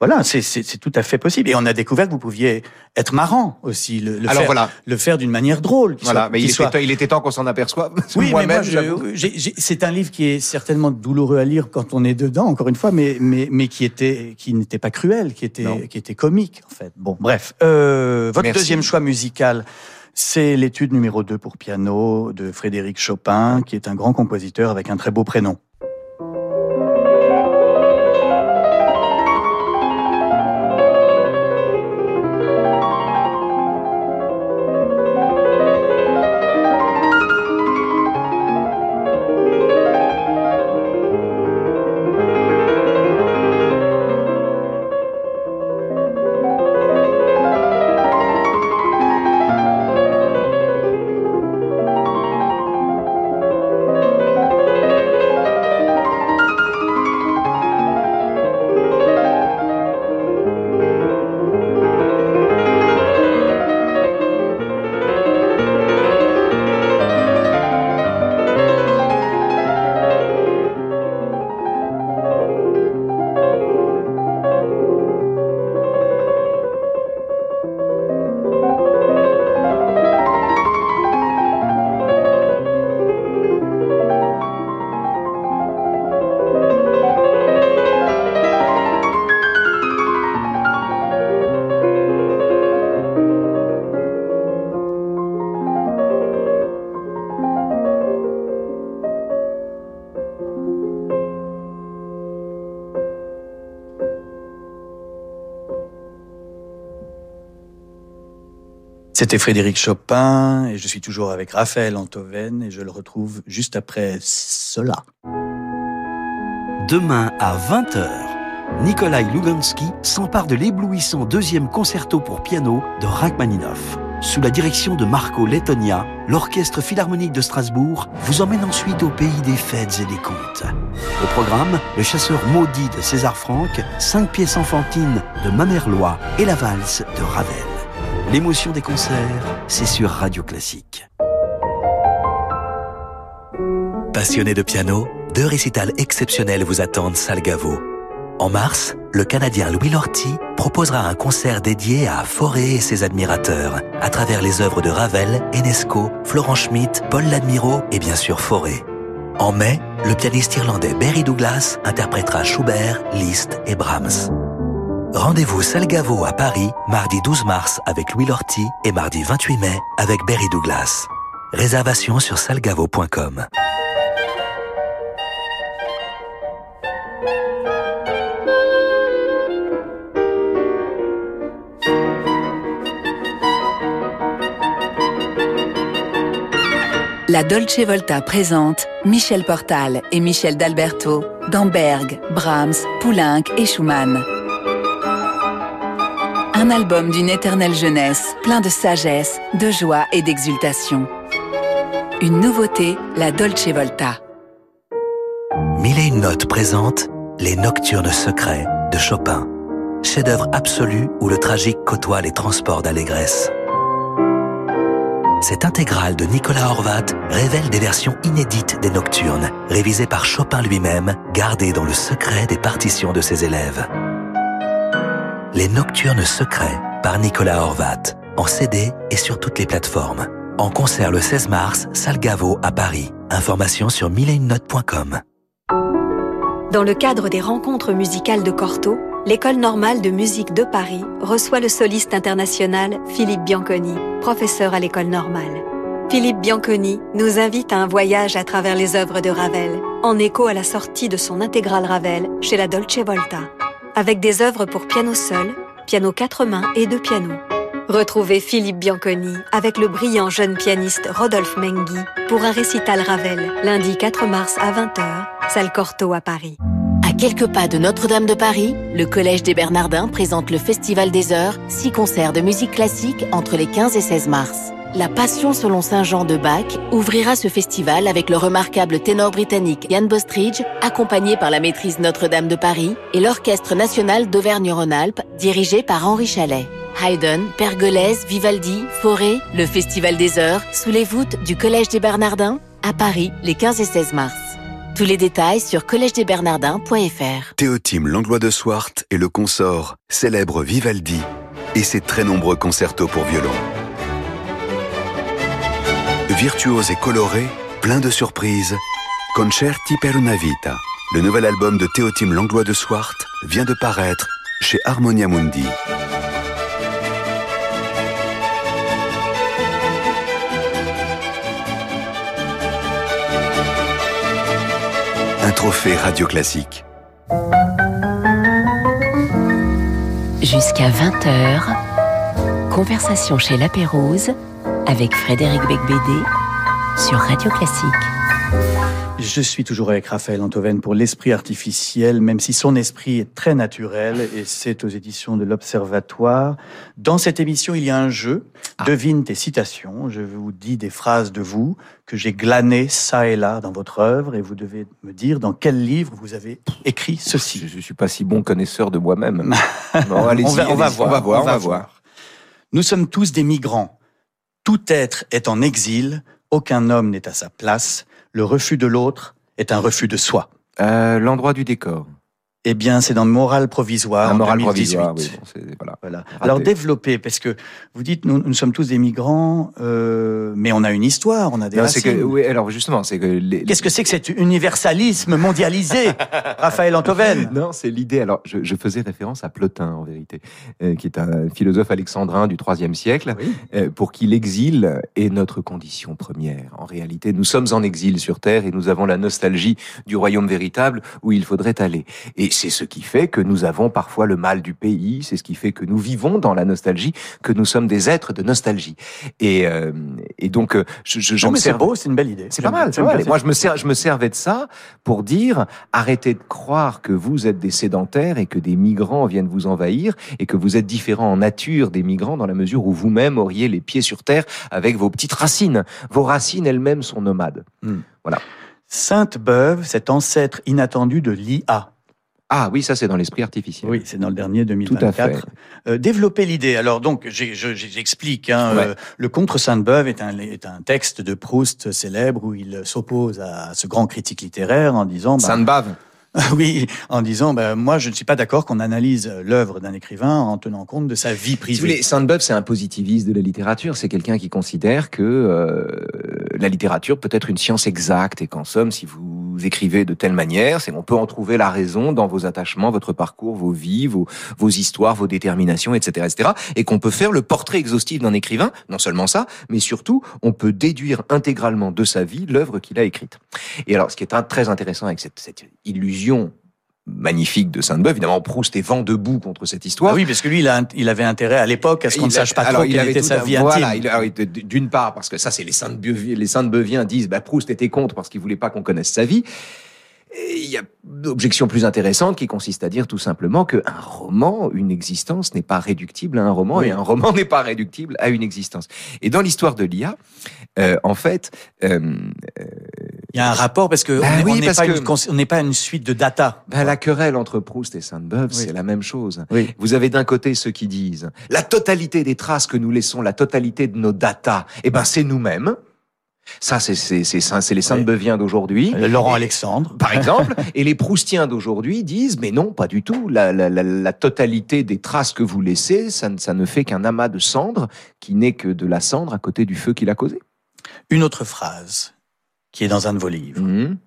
voilà, c'est tout à fait possible. Et on a découvert que vous pouviez être marrant aussi, le, le Alors faire, voilà. le faire d'une manière drôle. Voilà, mais il, était, il, était, temps qu'on s'en aperçoive. Oui, mais moi, c'est un livre qui est certainement douloureux à lire quand on est dedans, encore une fois, mais mais mais qui était qui n'était pas cruel, qui était qui était comique en fait. Bon, bref, euh, votre deuxième choix musical. C'est l'étude numéro 2 pour piano de Frédéric Chopin, qui est un grand compositeur avec un très beau prénom. C'était Frédéric Chopin et je suis toujours avec Raphaël Antoven et je le retrouve juste après cela. Demain à 20h, Nikolai Lugansky s'empare de l'éblouissant deuxième concerto pour piano de Rachmaninoff. Sous la direction de Marco Lettonia, l'Orchestre Philharmonique de Strasbourg vous emmène ensuite au pays des fêtes et des contes. Au programme, Le chasseur maudit de César Franck, cinq pièces enfantines de Mamerlois et la valse de Ravel. L'émotion des concerts, c'est sur Radio Classique. Passionné de piano, deux récitals exceptionnels vous attendent Salgavo. En mars, le Canadien Louis Lorty proposera un concert dédié à Forêt et ses admirateurs, à travers les œuvres de Ravel, Enesco, Florent Schmitt, Paul Ladmiro et bien sûr Forêt. En mai, le pianiste irlandais Barry Douglas interprétera Schubert, Liszt et Brahms. Rendez-vous Salgavo à Paris, mardi 12 mars avec Louis Lorty et mardi 28 mai avec Berry Douglas. Réservation sur salgavo.com. La Dolce Volta présente Michel Portal et Michel d'Alberto dans Berg, Brahms, Poulenc et Schumann. Un album d'une éternelle jeunesse, plein de sagesse, de joie et d'exultation. Une nouveauté, la Dolce Volta. Mille et une notes présente Les Nocturnes secrets de Chopin. Chef-d'œuvre absolu où le tragique côtoie les transports d'allégresse. Cette intégrale de Nicolas Horvat révèle des versions inédites des Nocturnes, révisées par Chopin lui-même, gardées dans le secret des partitions de ses élèves. Les Nocturnes Secrets par Nicolas Horvat, en CD et sur toutes les plateformes. En concert le 16 mars, Salgavo à Paris. Information sur millennote.com. Dans le cadre des rencontres musicales de Corto, l'École normale de musique de Paris reçoit le soliste international Philippe Bianconi, professeur à l'École normale. Philippe Bianconi nous invite à un voyage à travers les œuvres de Ravel, en écho à la sortie de son intégrale Ravel chez la Dolce Volta, avec des œuvres pour piano seul, piano quatre mains et deux pianos. Retrouvez Philippe Bianconi avec le brillant jeune pianiste Rodolphe Menghi pour un récital Ravel, lundi 4 mars à 20h, salle Cortot à Paris. Quelques pas de Notre-Dame de Paris, le Collège des Bernardins présente le Festival des Heures, six concerts de musique classique entre les 15 et 16 mars. La Passion selon Saint Jean de Bach ouvrira ce festival avec le remarquable ténor britannique Ian Bostridge, accompagné par la maîtrise Notre-Dame de Paris et l'Orchestre national d'Auvergne-Rhône-Alpes, dirigé par Henri Chalet. Haydn, Pergolèse, Vivaldi, Fauré, le Festival des Heures, sous les voûtes du Collège des Bernardins, à Paris, les 15 et 16 mars. Tous les détails sur collège-des-bernardins.fr. Théotime Langlois de Swart et le consort célèbre Vivaldi et ses très nombreux concertos pour violon. Virtuose et coloré, plein de surprises, Concerti per una vita, le nouvel album de Théotime Langlois de Swart, vient de paraître chez Harmonia Mundi. Trophée radio classique. Jusqu'à 20h, conversation chez La Pérouse avec Frédéric Becbédé sur Radio Classique. Je suis toujours avec Raphaël Antoven pour l'esprit artificiel, même si son esprit est très naturel, et c'est aux éditions de l'Observatoire. Dans cette émission, il y a un jeu. Ah. Devine tes citations. Je vous dis des phrases de vous que j'ai glanées ça et là dans votre œuvre, et vous devez me dire dans quel livre vous avez écrit ceci. Je ne suis pas si bon connaisseur de moi-même. On, va, on va allez-y, voir. on va voir, on va voir. Nous sommes tous des migrants. Tout être est en exil. Aucun homme n'est à sa place. Le refus de l'autre est un refus de soi. Euh, L'endroit du décor. Eh bien, c'est dans Morale provisoire. Un en moral 2018. provisoire, oui. bon, voilà. Voilà. Alors développez, parce que vous dites nous, nous sommes tous des migrants, euh, mais on a une histoire, on a des Non, racines. que, oui, alors justement, c'est que les, Qu'est-ce que c'est que cet universalisme mondialisé, Raphaël Antoven? Non, c'est l'idée. Alors, je, je faisais référence à Plotin, en vérité, euh, qui est un philosophe alexandrin du IIIe siècle, Oui. euh, pour qui l'exil est notre condition première. En réalité, nous sommes en exil sur Terre et nous avons la nostalgie du royaume véritable où il faudrait aller. Et c'est ce qui fait que nous avons parfois le mal du pays, c'est ce qui fait que nous vivons dans la nostalgie, que nous sommes des êtres de nostalgie. Et, euh, et donc, euh, je, je, Non, mais c'est beau, c'est une belle idée. c'est pas mal, c'est pas Moi, je me, je me servais de ça pour dire arrêtez de croire que vous êtes des sédentaires et que des migrants viennent vous envahir et que vous êtes différents en nature des migrants dans la mesure où vous-même auriez les pieds sur terre avec vos petites racines. Vos racines elles-mêmes sont nomades. Sainte-Beuve, cet ancêtre inattendu de l'IA. Ah oui, ça c'est dans l'esprit artificiel. Oui, c'est dans le dernier Tout à 2024. fait. Euh, développer l'idée. Alors donc, j'explique. Hein, Ouais. euh, le Contre Sainte-Beuve est un, est un texte de Proust célèbre où il s'oppose à ce grand critique littéraire en disant, bah, Sainte-Bave. oui, en disant, bah, moi je ne suis pas d'accord qu'on analyse l'œuvre d'un écrivain en tenant compte de sa vie Si vous privée. voulez, Sainte-Beuve, c'est un positiviste de la littérature. C'est quelqu'un qui considère que euh, la littérature peut être une science exacte et qu'en somme, si vous écrivez de telle manière, c'est qu'on peut en trouver la raison dans vos attachements, votre parcours, vos vies, vos, histoires, vos déterminations, etc., etc. Et qu'on peut faire le portrait exhaustif d'un écrivain. Non seulement ça, mais surtout, on peut déduire intégralement de sa vie l'œuvre qu'il a écrite. Et alors, ce qui est très intéressant avec cette illusion magnifique de Sainte-Beuve, évidemment, Proust est vent debout contre cette histoire. Ah oui, parce que lui, il, a, il avait intérêt à l'époque à ce qu'on ne sache pas alors, trop il quelle avait était sa vie voilà, D'une part, parce que ça, c'est les saintes beuviens, les beuviens disent, bah, Proust était contre parce qu'il voulait pas qu'on connaisse sa vie. Et il y a une objection plus intéressante qui consiste à dire tout simplement qu'un roman, une existence n'est pas réductible à un roman Oui. et un roman n'est pas réductible à une existence. Et dans l'histoire de l'IA, euh, en fait, euh, Il y a un rapport parce que Bah on oui, n'est pas, que- une pas suite de data. ben, la querelle entre Proust et Sainte-Beuve, Oui. c'est la même chose. Oui. Vous avez d'un côté ceux qui disent la totalité des traces que nous laissons, la totalité de nos datas, eh ben c'est nous-mêmes. Ça, c'est les saintes Oui. beuviens d'aujourd'hui. Euh, Laurent Alexandre. Par exemple, et les Proustiens d'aujourd'hui disent, mais non, pas du tout. La, la, la, la totalité des traces que vous laissez, ça ne fait qu'un amas de cendres qui n'est que de la cendre à côté du feu qu'il a causé. Une autre phrase qui est dans un de vos livres. Mhm.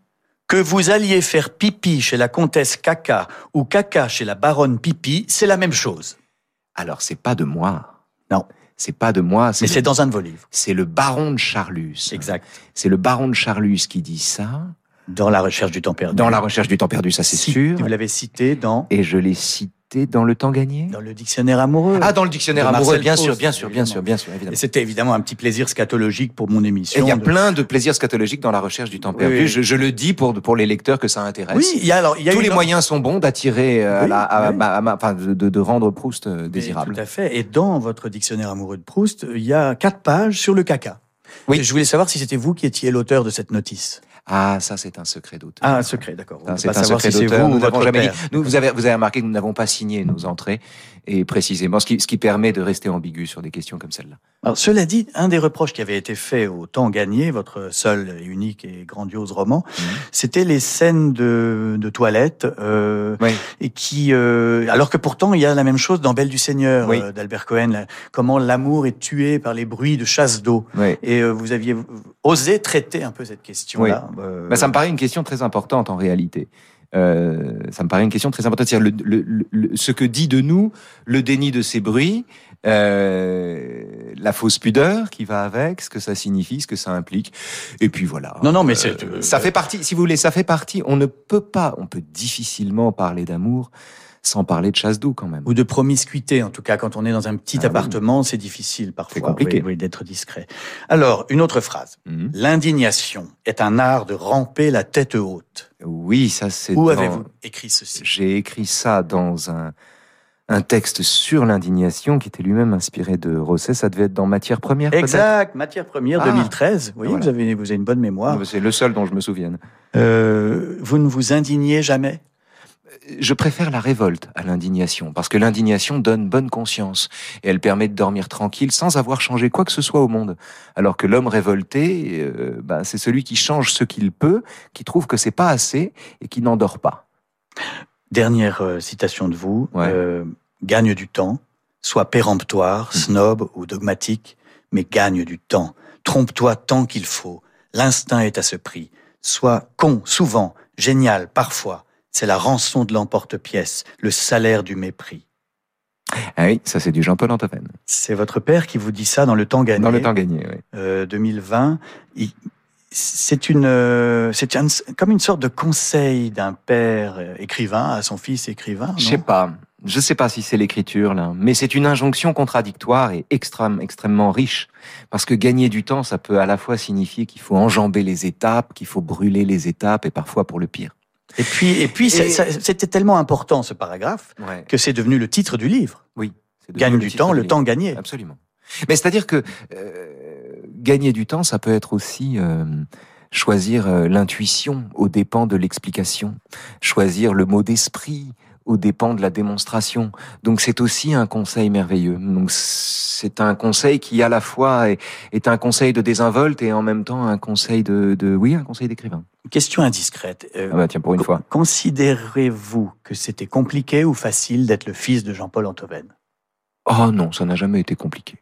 Que vous alliez faire pipi chez la comtesse Caca ou Caca chez la baronne Pipi, c'est la même chose. Alors, c'est pas de moi. Non. C'est pas de moi. Mais c'est dans un de vos livres. C'est le baron de Charlus. Exact. C'est le baron de Charlus qui dit ça. Dans la recherche du temps perdu. Dans la recherche du temps perdu, ça c'est sûr. Vous l'avez cité dans, Et je l'ai cité dans le temps gagné? dans le dictionnaire amoureux. Ah, dans le dictionnaire amoureux, bien sûr, bien sûr, bien sûr, bien sûr, évidemment. Et c'était évidemment un petit plaisir scatologique pour mon Et émission. il y a de- plein de plaisirs scatologiques dans la recherche du temps perdu. oui. Je, je le dis pour, pour les lecteurs que ça intéresse. Oui, il y a alors, il y a Tous les autre- moyens sont bons d'attirer, euh, à Oui, la- à oui. ma- à ma- enfin, de, rendre Proust euh, désirable. Tout à fait. Et dans votre dictionnaire amoureux de Proust, il y a quatre pages sur le caca. Oui. Et je voulais savoir si c'était vous qui étiez l'auteur de cette notice. Ah, ça c'est un secret d'auteur. Ah, un secret, d'accord. C'est un secret si c'est d'auteur. n'avons jamais dit. Nous, vous avez, vous avez remarqué que nous n'avons pas signé nos entrées, et précisément, ce qui, ce qui permet de rester ambigu sur des questions comme celle-là. Alors, cela dit, un des reproches qui avait été fait au temps gagné, votre seul et unique et grandiose roman, Mhm. c'était les scènes de, de toilettes, euh, Oui. et qui, euh, alors que pourtant il y a la même chose dans Belle du Seigneur Oui. euh, d'Albert Cohen, là, comment l'amour est tué par les bruits de chasse d'eau. Oui. Et euh, vous aviez osé traiter un peu cette question-là. Bah, ça me paraît une question très importante en réalité. Euh, ça me paraît une question très importante. C'est-à-dire le, le- le- ce que dit de nous le déni de ces bruits, euh, la fausse pudeur qui va avec, ce que ça signifie, ce que ça implique. Et puis voilà. Non, non, mais Euh, c'est- euh, ça fait partie. Si vous voulez, ça fait partie. On ne peut pas, on peut difficilement parler d'amour sans parler de chasse d'eau quand même. ou de promiscuité, en tout cas, quand on est dans un petit Ah oui. appartement, c'est difficile parfois. C'est compliqué. oui, oui, d'être discret. Alors, une autre phrase. Mhm. L'indignation est un art de ramper la tête haute. Oui, ça c'est. Où dans- avez-vous écrit ceci? J'ai écrit ça dans un, un texte sur l'indignation qui était lui-même inspiré de Rosset. Ça devait être dans Matière première, Exact, matière première Ah. 2013. Oui, Voilà. vous, avez, vous avez une bonne mémoire. C'est le seul dont je me souvienne. Euh, vous ne vous indignez jamais? Je préfère la révolte à l'indignation, parce que l'indignation donne bonne conscience, et elle permet de dormir tranquille sans avoir changé quoi que ce soit au monde. Alors que l'homme révolté, euh, ben, c'est celui qui change ce qu'il peut, qui trouve que c'est pas assez, et qui n'en dort pas. Dernière euh, citation de vous. Ouais. Euh, gagne du temps, soit péremptoire, Mhm. snob ou dogmatique, mais gagne du temps. Trompe-toi tant qu'il faut. L'instinct est à ce prix. Sois con, souvent, génial, parfois. C'est la rançon de l'emporte-pièce, le salaire du mépris. Ah oui, ça c'est du Jean-Paul Antoven. C'est votre père qui vous dit ça dans le temps gagné. Dans le temps gagné, oui. euh, 2020. Il- C'est une, euh, c'est un- comme une sorte de conseil d'un père euh, écrivain à son fils écrivain. Je sais pas. Je sais pas si c'est l'écriture là, mais c'est une injonction contradictoire et extrême, extrêmement riche. Parce que gagner du temps, ça peut à la fois signifier qu'il faut enjamber les étapes, qu'il faut brûler les étapes, et parfois pour le pire. Et puis, et puis, c'était tellement important ce paragraphe Ouais. que c'est devenu le titre du livre. Devenu Gagne du temps, le livre. temps gagné. Absolument. Mais c'est-à-dire que euh, gagner du temps, ça peut être aussi euh, choisir euh, l'intuition aux dépens de l'explication, choisir le mot d'esprit aux dépens de la démonstration. Donc c'est aussi un conseil merveilleux. Donc c'est un conseil qui à la fois est, est un conseil de désinvolte et en même temps un conseil de, de oui, un conseil d'écrivain. Question indiscrète. Euh, Ah bah tiens pour une fois. Considérez-vous que c'était compliqué ou facile d'être le fils de Jean-Paul Antoven? Oh non, ça n'a jamais été compliqué.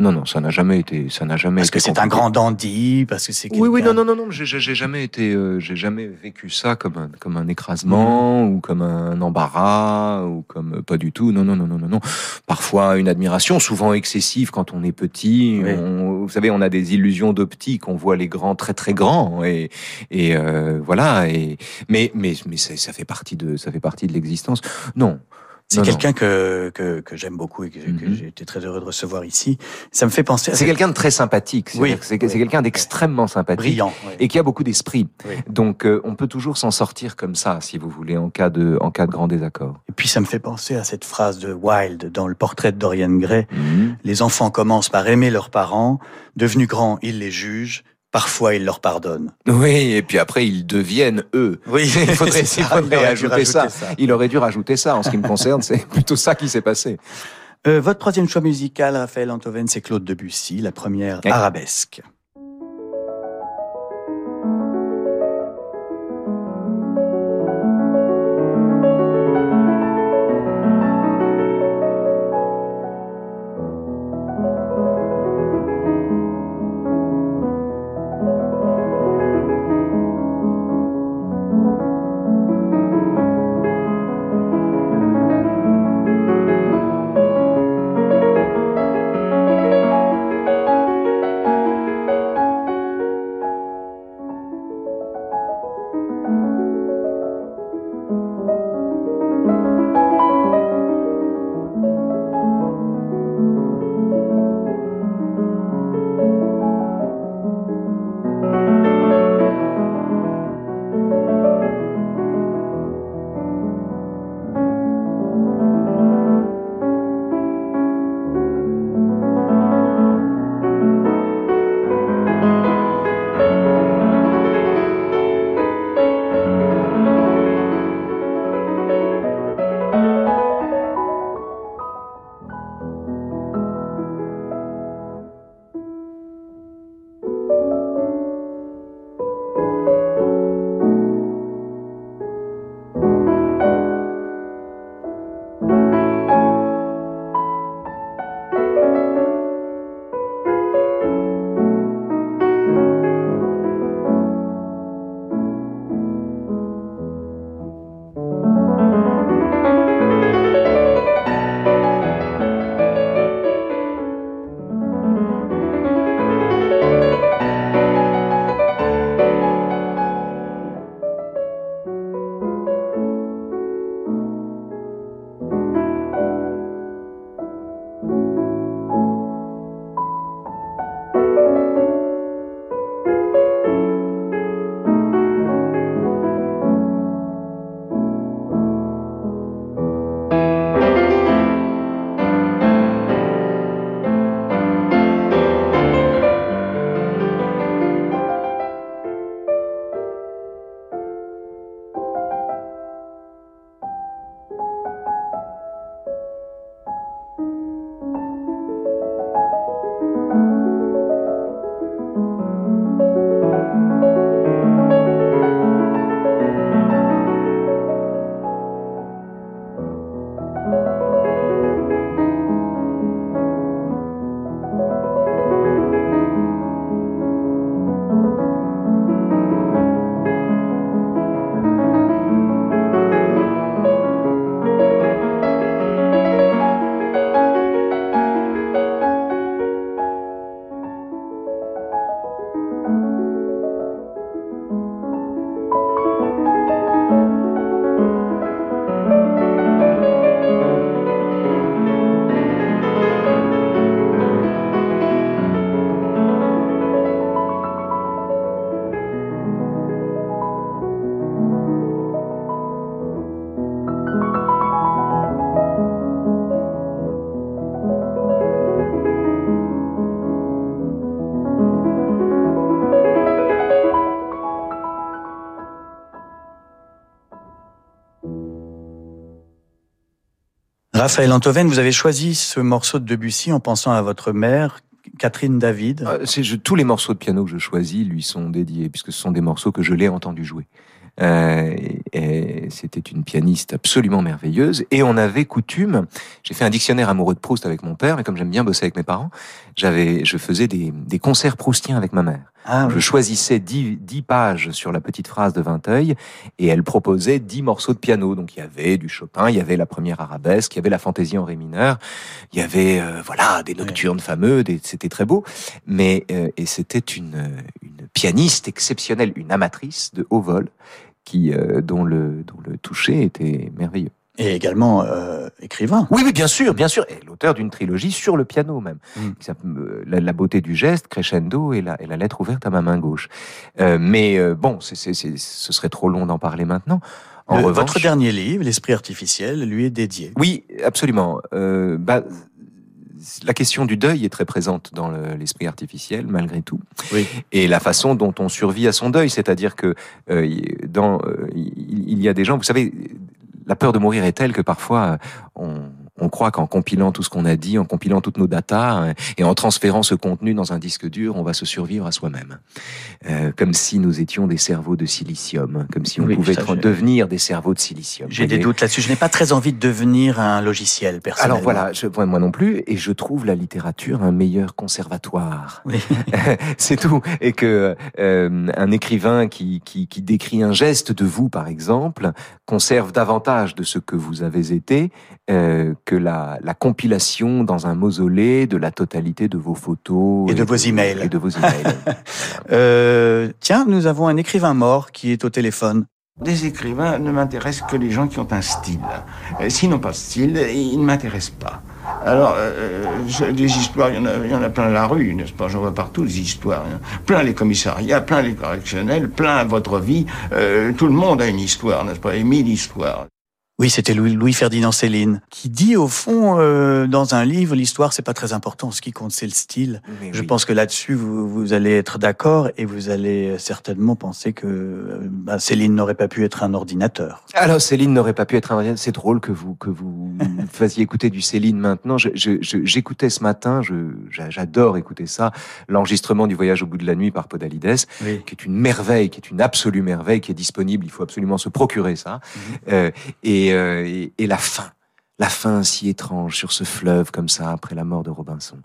Non non, ça n'a jamais été, ça n'a jamais Parce été que c'est un grand dandy, parce que c'est Oui, oui, non, non, non, non, j'ai jamais été, euh, j'ai jamais vécu ça comme un, comme un écrasement ou comme un embarras ou comme pas du tout. Non, non, non, non, non, non. Parfois une admiration, souvent excessive quand on est petit. Oui. On- vous savez, on a des illusions d'optique, on voit les grands très très grands et et euh, voilà. Et mais mais mais ça, ça fait partie de ça fait partie de l'existence. Non. C'est quelqu'un que, que, que j'aime beaucoup et que, que Mhm. j'ai été très heureux de recevoir ici. Ça me fait penser C'est quelqu'un de très sympathique. C'est Oui, oui. quelqu'un d'extrêmement sympathique. brillant. et qui a beaucoup d'esprit. Donc euh, on peut toujours s'en sortir comme ça, si vous voulez, en cas de, en cas de grand désaccord. Et puis ça me fait penser à cette phrase de Wilde dans le portrait de Dorian Gray. Mhm. Les enfants commencent par aimer leurs parents, devenus grands, ils les jugent, parfois ils leur pardonnent. Oui, et puis après ils deviennent eux. Oui, Il faudrait, il faudrait il ajouter rajouter ça. ça. Il aurait dû rajouter ça. En ce qui me concerne, c'est plutôt ça qui s'est passé. Euh, votre troisième choix musical, Raphaël Antoven, c'est Claude Debussy, la première arabesque. Raphaël Antoven, vous avez choisi ce morceau de Debussy en pensant à votre mère, Catherine David. Euh, tous les morceaux de piano que je choisis lui sont dédiés puisque ce sont des morceaux que je l'ai entendu jouer. Euh, et- c'était une pianiste absolument merveilleuse et on avait coutume. J'ai fait un dictionnaire amoureux de Proust avec mon père, mais comme j'aime bien bosser avec mes parents, j'avais, je faisais des, des concerts proustiens avec ma mère. Ah, Je choisissais 10, 10 pages sur la petite phrase de Vinteuil et elle proposait 10 morceaux de piano. Donc il y avait du Chopin, il y avait la première arabesque, il y avait la fantaisie en ré mineur, il y avait euh, voilà des nocturnes fameux, c'était très beau. Mais euh, et c'était une, une pianiste exceptionnelle, une amatrice de haut vol qui euh, dont le dont le toucher était merveilleux. Et également euh, écrivain. Oui, oui, bien sûr, bien sûr. Et l'auteur d'une trilogie sur le piano même. Mm. Euh, la, la beauté du geste, crescendo et la, et la lettre ouverte à ma main gauche. Euh, mais euh, bon, c'est, c'est, c'est- ce serait trop long d'en parler maintenant. En Le- revanche, votre dernier livre, L'Esprit artificiel, lui est dédié. oui, absolument. Euh, bah, la question du deuil est très présente dans le- l'esprit artificiel, malgré tout. Oui. Et la façon dont on survit à son deuil, c'est-à-dire que euh, dans, euh, il il y a des gens, vous savez, la peur de mourir est telle que parfois euh, on, on croit qu'en compilant tout ce qu'on a dit, en compilant toutes nos datas euh, et en transférant ce contenu dans un disque dur, on va se survivre à soi-même. Euh, comme si nous étions des cerveaux de silicium, comme si on Oui, pouvait ça, devenir des cerveaux de silicium. J'ai des doutes là-dessus. Je n'ai pas très envie de devenir un logiciel, personnellement. alors voilà, je, moi non plus, et je trouve la littérature un meilleur conservatoire. Oui. C'est tout. Et que euh, un écrivain qui, qui, qui décrit un geste de vous, par exemple, conserve davantage de ce que vous avez été euh, que la, la compilation dans un mausolée de la totalité de vos photos Et de vos emails. Et de vos emails. Euh, tiens, nous avons un écrivain mort qui est au téléphone. Des écrivains ne m'intéressent que les gens qui ont un style. Euh, S'ils n'ont pas de style, ils ne m'intéressent pas. Alors, euh, des histoires, il y, en a, il y en a plein la rue, n'est-ce pas? J'en vois partout des histoires. hein. Plein les commissariats, plein les correctionnels, plein votre vie. Euh, tout le monde a une histoire, n'est-ce pas? Et mille histoires. Oui, c'était Louis, Louis-Ferdinand Céline, qui dit au fond, euh, dans un livre, l'histoire, c'est pas très important. Ce qui compte, c'est le style. Mais Je oui. pense que là-dessus, vous, vous allez être d'accord et vous allez certainement penser que euh, bah, Céline n'aurait pas pu être un ordinateur. Alors Céline n'aurait pas pu être un C'est drôle que vous que vous fassiez écouter du Céline maintenant. J'écoutais ce matin, j'adore écouter ça, l'enregistrement du Voyage au bout de la nuit par Podalides, Oui. qui est une merveille, qui est une absolue merveille, qui est disponible. Il faut absolument se procurer ça. Euh, et, euh, et, la fin. La fin si étrange sur ce fleuve comme ça après la mort de Robinson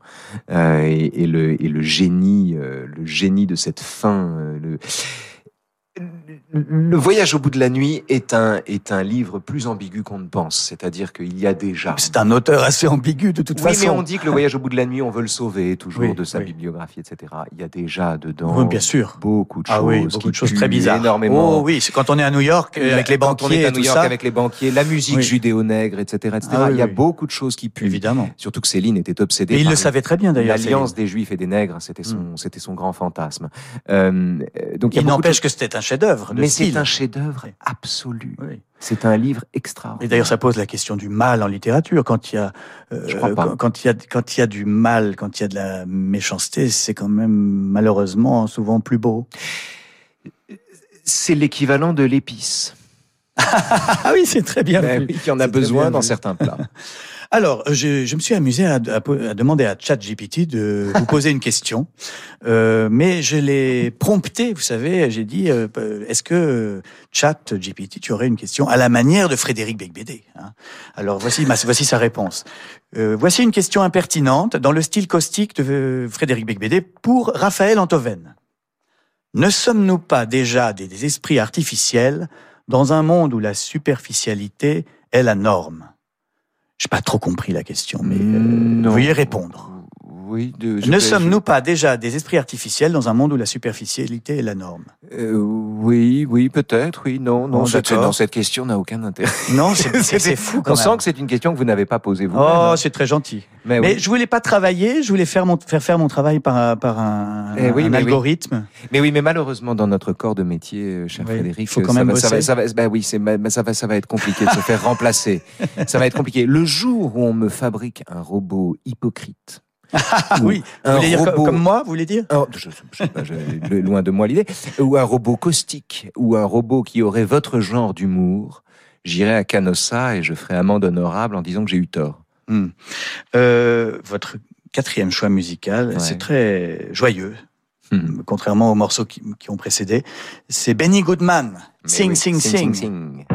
Euh, et, le, génie, euh, le génie de cette fin. Le voyage au bout de la nuit est un, est un livre plus ambigu qu'on ne pense. C'est-à-dire qu'il y a déjà. C'est un auteur assez ambigu de toute Oui, façon. mais on dit que le voyage au bout de la nuit, on veut le sauver toujours Oui, de sa oui. bibliographie, etc. Il y a déjà dedans Oui, bien sûr. beaucoup de choses, Ah oui, beaucoup qui de choses très bizarres. énormément. Oh oui, c'est quand on est à New York euh, avec les Quand banquiers on est à New York ça. avec les banquiers, la musique Oui. judéo-nègre, etc., etc. Ah oui, il y a oui. beaucoup de choses qui puent. Évidemment. Surtout que Céline était obsédée Mais il par le savait très bien d'ailleurs. l'alliance des Juifs et des Nègres. C'était son, c'était son grand fantasme. Euh, donc il Il n'empêche que c'était un chef-d'œuvre. mais c'est un chef-d'œuvre absolu. Oui. C'est un livre extraordinaire. Et d'ailleurs, ça pose la question du mal en littérature. Quand il y a, euh, Je crois pas. quand, quand il y a, quand il y a du mal, quand il y a de la méchanceté, c'est quand même malheureusement souvent plus beau. C'est l'équivalent de l'épice. Ah oui, c'est très bien. Ben vu. oui, il y en a besoin dans vu. certains plats. Alors, je, je me suis amusé à, à à demander à ChatGPT de vous poser une question, euh, mais je l'ai prompté, vous savez, j'ai dit, euh, est-ce que euh, ChatGPT, tu aurais une question à la manière de Frédéric Becbédé hein? Alors, voici, ma, voici sa réponse. Euh, voici une question impertinente dans le style caustique de euh, Frédéric Becbédé pour Raphaël Antoven. Ne sommes-nous pas déjà des, des esprits artificiels dans un monde où la superficialité est la norme? J'ai pas trop compris la question, mais euh, veuillez répondre. Oui. De, ne sommes-nous pas déjà des esprits artificiels dans un monde où la superficialité est la norme? Euh, oui, oui, peut-être, oui, non, non. Bon, cette, d'accord. non, cette question n'a aucun intérêt. Non, c'est fou quand On même. sent que c'est une question que vous n'avez pas posée vous. Oh, c'est très gentil. mais, Mais oui. je voulais pas travailler, je voulais faire mon, faire faire mon travail par, un- par un, Eh oui, un mais oui. algorithme. mais oui, mais malheureusement dans notre corps de métier, euh, cher Frédéric, faut quand ça, même va, ça va, ça va, bah oui, ça va, ça va être compliqué de se faire remplacer. Ça va être compliqué. Le jour où on me fabrique un robot hypocrite. Ah ou oui, vous un voulez dire robot- comme moi, vous voulez dire un- je, je sais pas, je- loin de moi l'idée, ou un robot caustique, ou un robot qui aurait votre genre d'humour, j'irai à Canossa et je ferai amende honorable en disant que j'ai eu tort. Hmm. Euh, votre quatrième choix musical, Ouais. c'est très joyeux, Hmm. contrairement aux morceaux qui, qui ont précédé. C'est Benny Goodman. Mais Sing, oui, sing, sing, sing.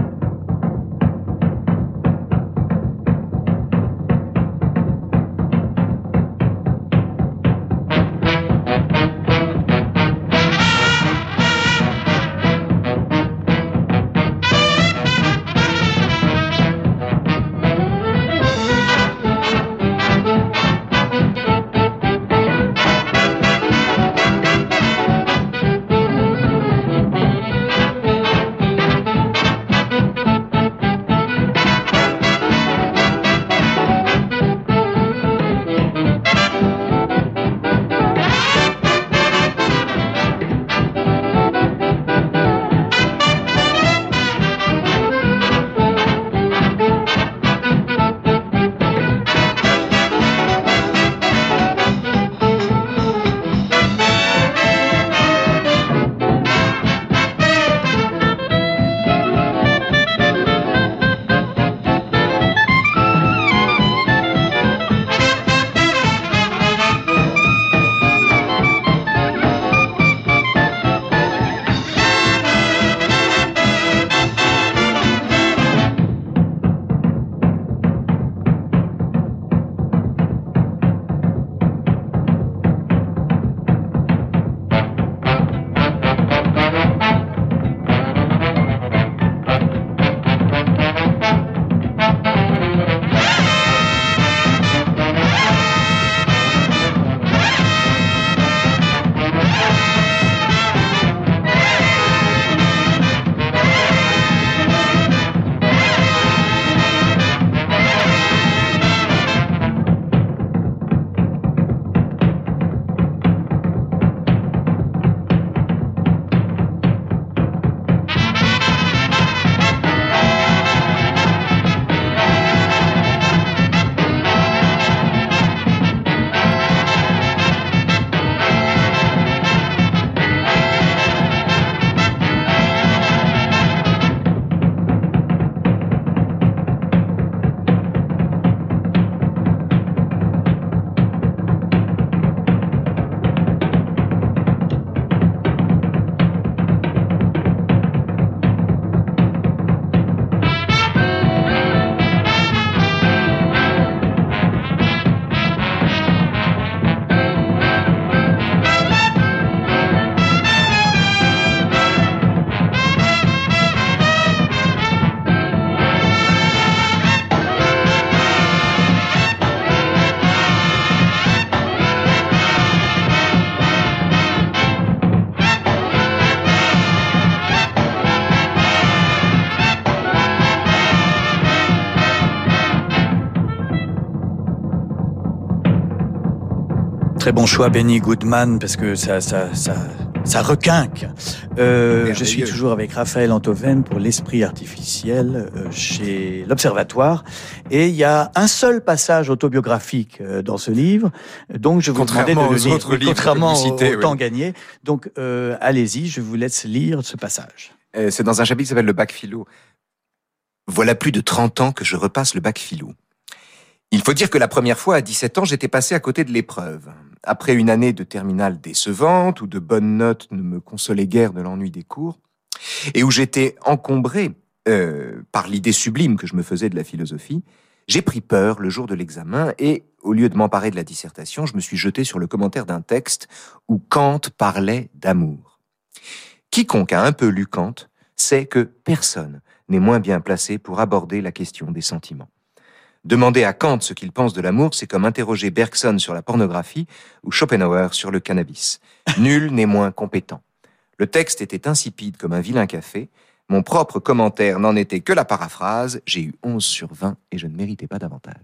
Très bon choix, Benny Goodman, parce que ça, ça, ça, ça requinque. Euh, je suis toujours avec Raphaël Antoven pour l'esprit artificiel euh, chez l'Observatoire. Et il y a un seul passage autobiographique euh, dans ce livre. Donc, je vous demandais de le lire. autres livres contrairement au oui. temps gagné. Donc, allez-y, je vous laisse lire ce passage. C'est dans un chapitre qui s'appelle le bac philo. Voilà plus de 30 ans que je repasse le bac philo. Il faut dire que la première fois, à 17 ans, j'étais passé à côté de l'épreuve. Après une année de terminale décevante, où de bonnes notes ne me consolaient guère de l'ennui des cours, et où j'étais encombré euh, par l'idée sublime que je me faisais de la philosophie, j'ai pris peur le jour de l'examen et, au lieu de m'emparer de la dissertation, je me suis jeté sur le commentaire d'un texte où Kant parlait d'amour. Quiconque a un peu lu Kant sait que personne n'est moins bien placé pour aborder la question des sentiments. Demander à Kant ce qu'il pense de l'amour, c'est comme interroger Bergson sur la pornographie ou Schopenhauer sur le cannabis. Nul n'est moins compétent. Le texte était insipide comme un vilain café. Mon propre commentaire n'en était que la paraphrase. J'ai eu 11 sur 20 et je ne méritais pas davantage.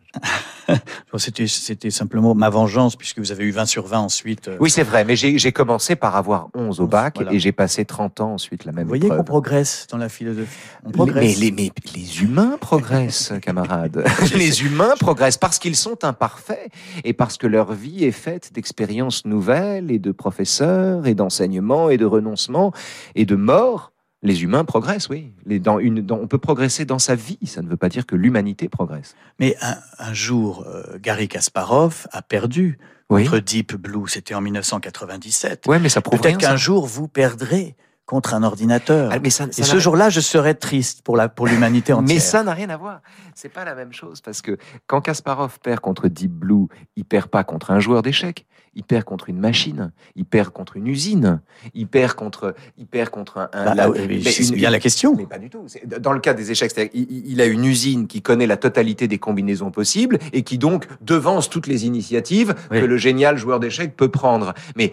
C'était, simplement ma vengeance, puisque vous avez eu 20 sur 20 ensuite. euh, Oui, c'est vrai, mais j'ai commencé par avoir 11 au bac Voilà. et j'ai passé 30 ans ensuite la même Vous voyez qu'on progresse dans la philosophie. On Mais, mais les humains progressent, camarades. les humains progressent parce qu'ils sont imparfaits et parce que leur vie est faite d'expériences nouvelles et de professeurs et d'enseignements et de renoncements et de morts Les humains progressent, oui. Les, dans une, dans, on peut progresser dans sa vie. Ça ne veut pas dire que l'humanité progresse. Mais un, un jour, euh, Gary Kasparov a perdu Oui. contre Deep Blue. C'était en 1997. Ouais, mais ça prouve Peut-être qu'un jour, vous perdrez contre un ordinateur. Ah, mais ça, Et ce jour-là, je serais triste pour la pour l'humanité entière. Mais ça n'a rien à voir. C'est pas la même chose parce que quand Kasparov perd contre Deep Blue, il perd pas contre un joueur d'échecs. Il perd contre une machine. Il perd contre une usine. Il perd contre, il perd contre un. un- Bah, la- oui, oui, mais c'est une- bien la question. Mais pas du tout. C'est- Dans le cas des échecs, c'est-à-dire, il, a une usine qui connaît la totalité des combinaisons possibles et qui donc devance toutes les initiatives Oui. que le génial joueur d'échecs peut prendre. Mais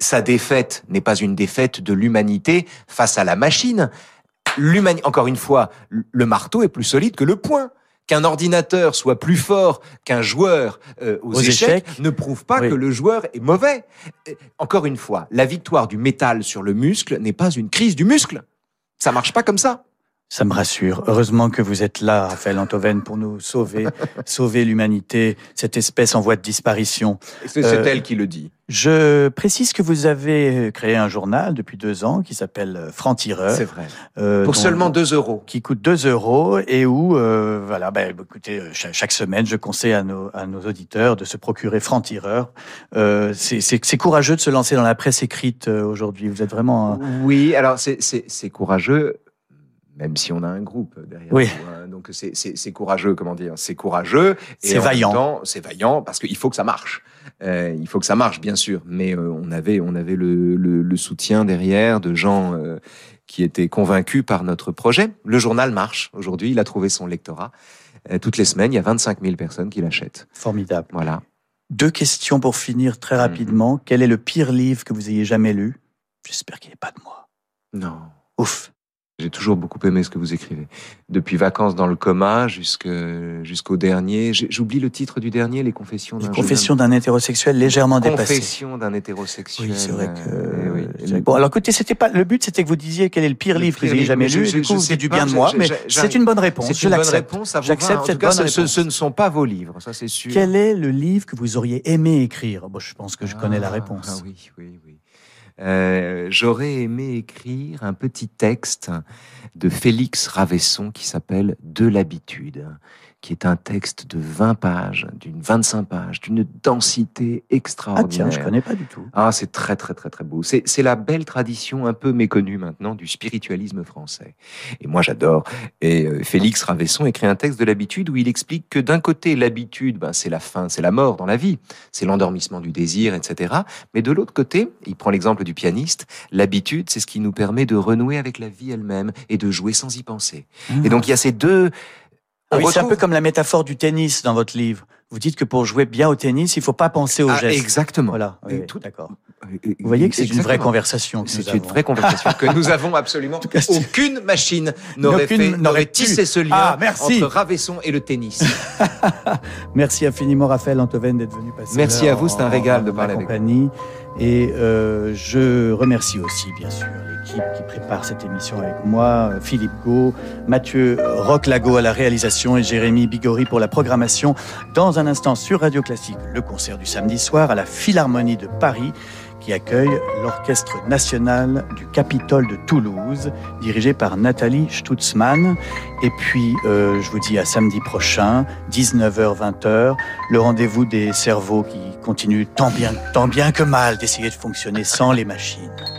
sa défaite n'est pas une défaite de l'humanité face à la machine. Encore une fois, le marteau est plus solide que le poing. Qu'un ordinateur soit plus fort qu'un joueur euh, aux, Aux échecs, échecs. ne prouve pas Oui. que le joueur est mauvais. Encore une fois, la victoire du métal sur le muscle n'est pas une crise du muscle. Ça marche pas comme ça. Ça me rassure. Heureusement que vous êtes là, Raphaël Antoven, pour nous sauver, sauver l'humanité, cette espèce en voie de disparition. C'est Euh, elle qui le dit. Je précise que vous avez créé un journal depuis deux ans qui s'appelle Franc-Tireur. C'est vrai. euh, Pour dont- seulement 2 euros. qui coûte 2 euros et où, euh, voilà, ben, écoutez, chaque, chaque semaine, je conseille à nos, à nos auditeurs de se procurer Franc-Tireur. C'est- courageux de se lancer dans la presse écrite aujourd'hui. Vous êtes vraiment... Oui, alors c'est courageux, même si on a un groupe derrière Oui. nous, hein. Donc c'est- courageux, comment dire C'est courageux. et C'est vaillant. C'est vaillant parce qu'il faut que ça marche. Euh, il faut que ça marche, bien sûr. Mais euh, on avait, on avait le, le- le soutien derrière de gens euh, qui étaient convaincus par notre projet. Le journal marche aujourd'hui. Il a trouvé son lectorat. Euh, toutes les semaines, il y a 25 000 personnes qui l'achètent. Formidable. Voilà. Deux questions pour finir très rapidement. Quel est le pire livre que vous ayez jamais lu? J'espère qu'il n'y ait pas de moi. Non. Ouf. J'ai toujours beaucoup aimé ce que vous écrivez. Depuis Vacances dans le coma jusqu'au dernier. J'ai- J'oublie le titre du dernier, Les Confessions d'un confessions d'un hétérosexuel légèrement dépassé. Confessions d'un hétérosexuel. Oui, c'est vrai que. Euh, oui. c'est- Bon, alors écoutez, c'était pas le but, c'était que vous disiez quel est le pire Le livre que pire vous ayez livre, jamais lu. je- et du coup, bien de moi, mais c'est une bonne réponse. C'est Je l'accepte. J'accepte cette bonne ce- réponse. ce ne sont pas vos livres, ça c'est sûr. Quel est le livre que vous auriez aimé écrire? Bon, je pense que je connais la Ah, réponse. Ah oui, oui, oui. Euh, J'aurais aimé écrire un petit texte de Félix Ravesson qui s'appelle De l'habitude, qui est un texte de 20 pages, d'une 25 pages, d'une densité Ah extraordinaire. tiens, je connais pas du tout. Ah, c'est très très très très beau. C'est c'est la belle tradition un peu méconnue maintenant du spiritualisme français. Et moi j'adore. Et euh, Félix Ravesson écrit un texte de l'habitude où il explique que d'un côté l'habitude, ben, c'est la fin, c'est la mort dans la vie, c'est l'endormissement du désir, etc. Mais de l'autre côté, il prend l'exemple du pianiste, l'habitude, c'est ce qui nous permet de renouer avec la vie elle-même et de jouer sans y penser. Et donc il y a ces deux. Ah oui, c'est un peu comme la métaphore du tennis dans votre livre. Vous dites que pour jouer bien au tennis, il faut pas penser aux Ah, gestes. exactement. Voilà, oui, tout- d'accord. Vous voyez que c'est une vraie conversation C'est une avons. vraie conversation que nous avons absolument. cas, Aucune machine n'aurait tissé ce lien Ah, merci. entre Ravesson et le tennis. Merci infiniment Raphaël Antoven d'être venu passer. Merci à vous, c'est un régal de parler avec vous. compagnie. Et euh, je remercie aussi, bien sûr, qui prépare cette émission avec moi, euh, Philippe Gau, Mathieu Roclago à la réalisation et Jérémy Bigori pour la programmation. Dans un instant sur Radio Classique, le concert du samedi soir à la Philharmonie de Paris qui accueille l'Orchestre national du Capitole de Toulouse, dirigé par Nathalie Stutzmann. Et puis, euh, je vous dis à samedi prochain, 19h-20h, le rendez-vous des cerveaux qui continuent tant bien que mal d'essayer de fonctionner sans les machines.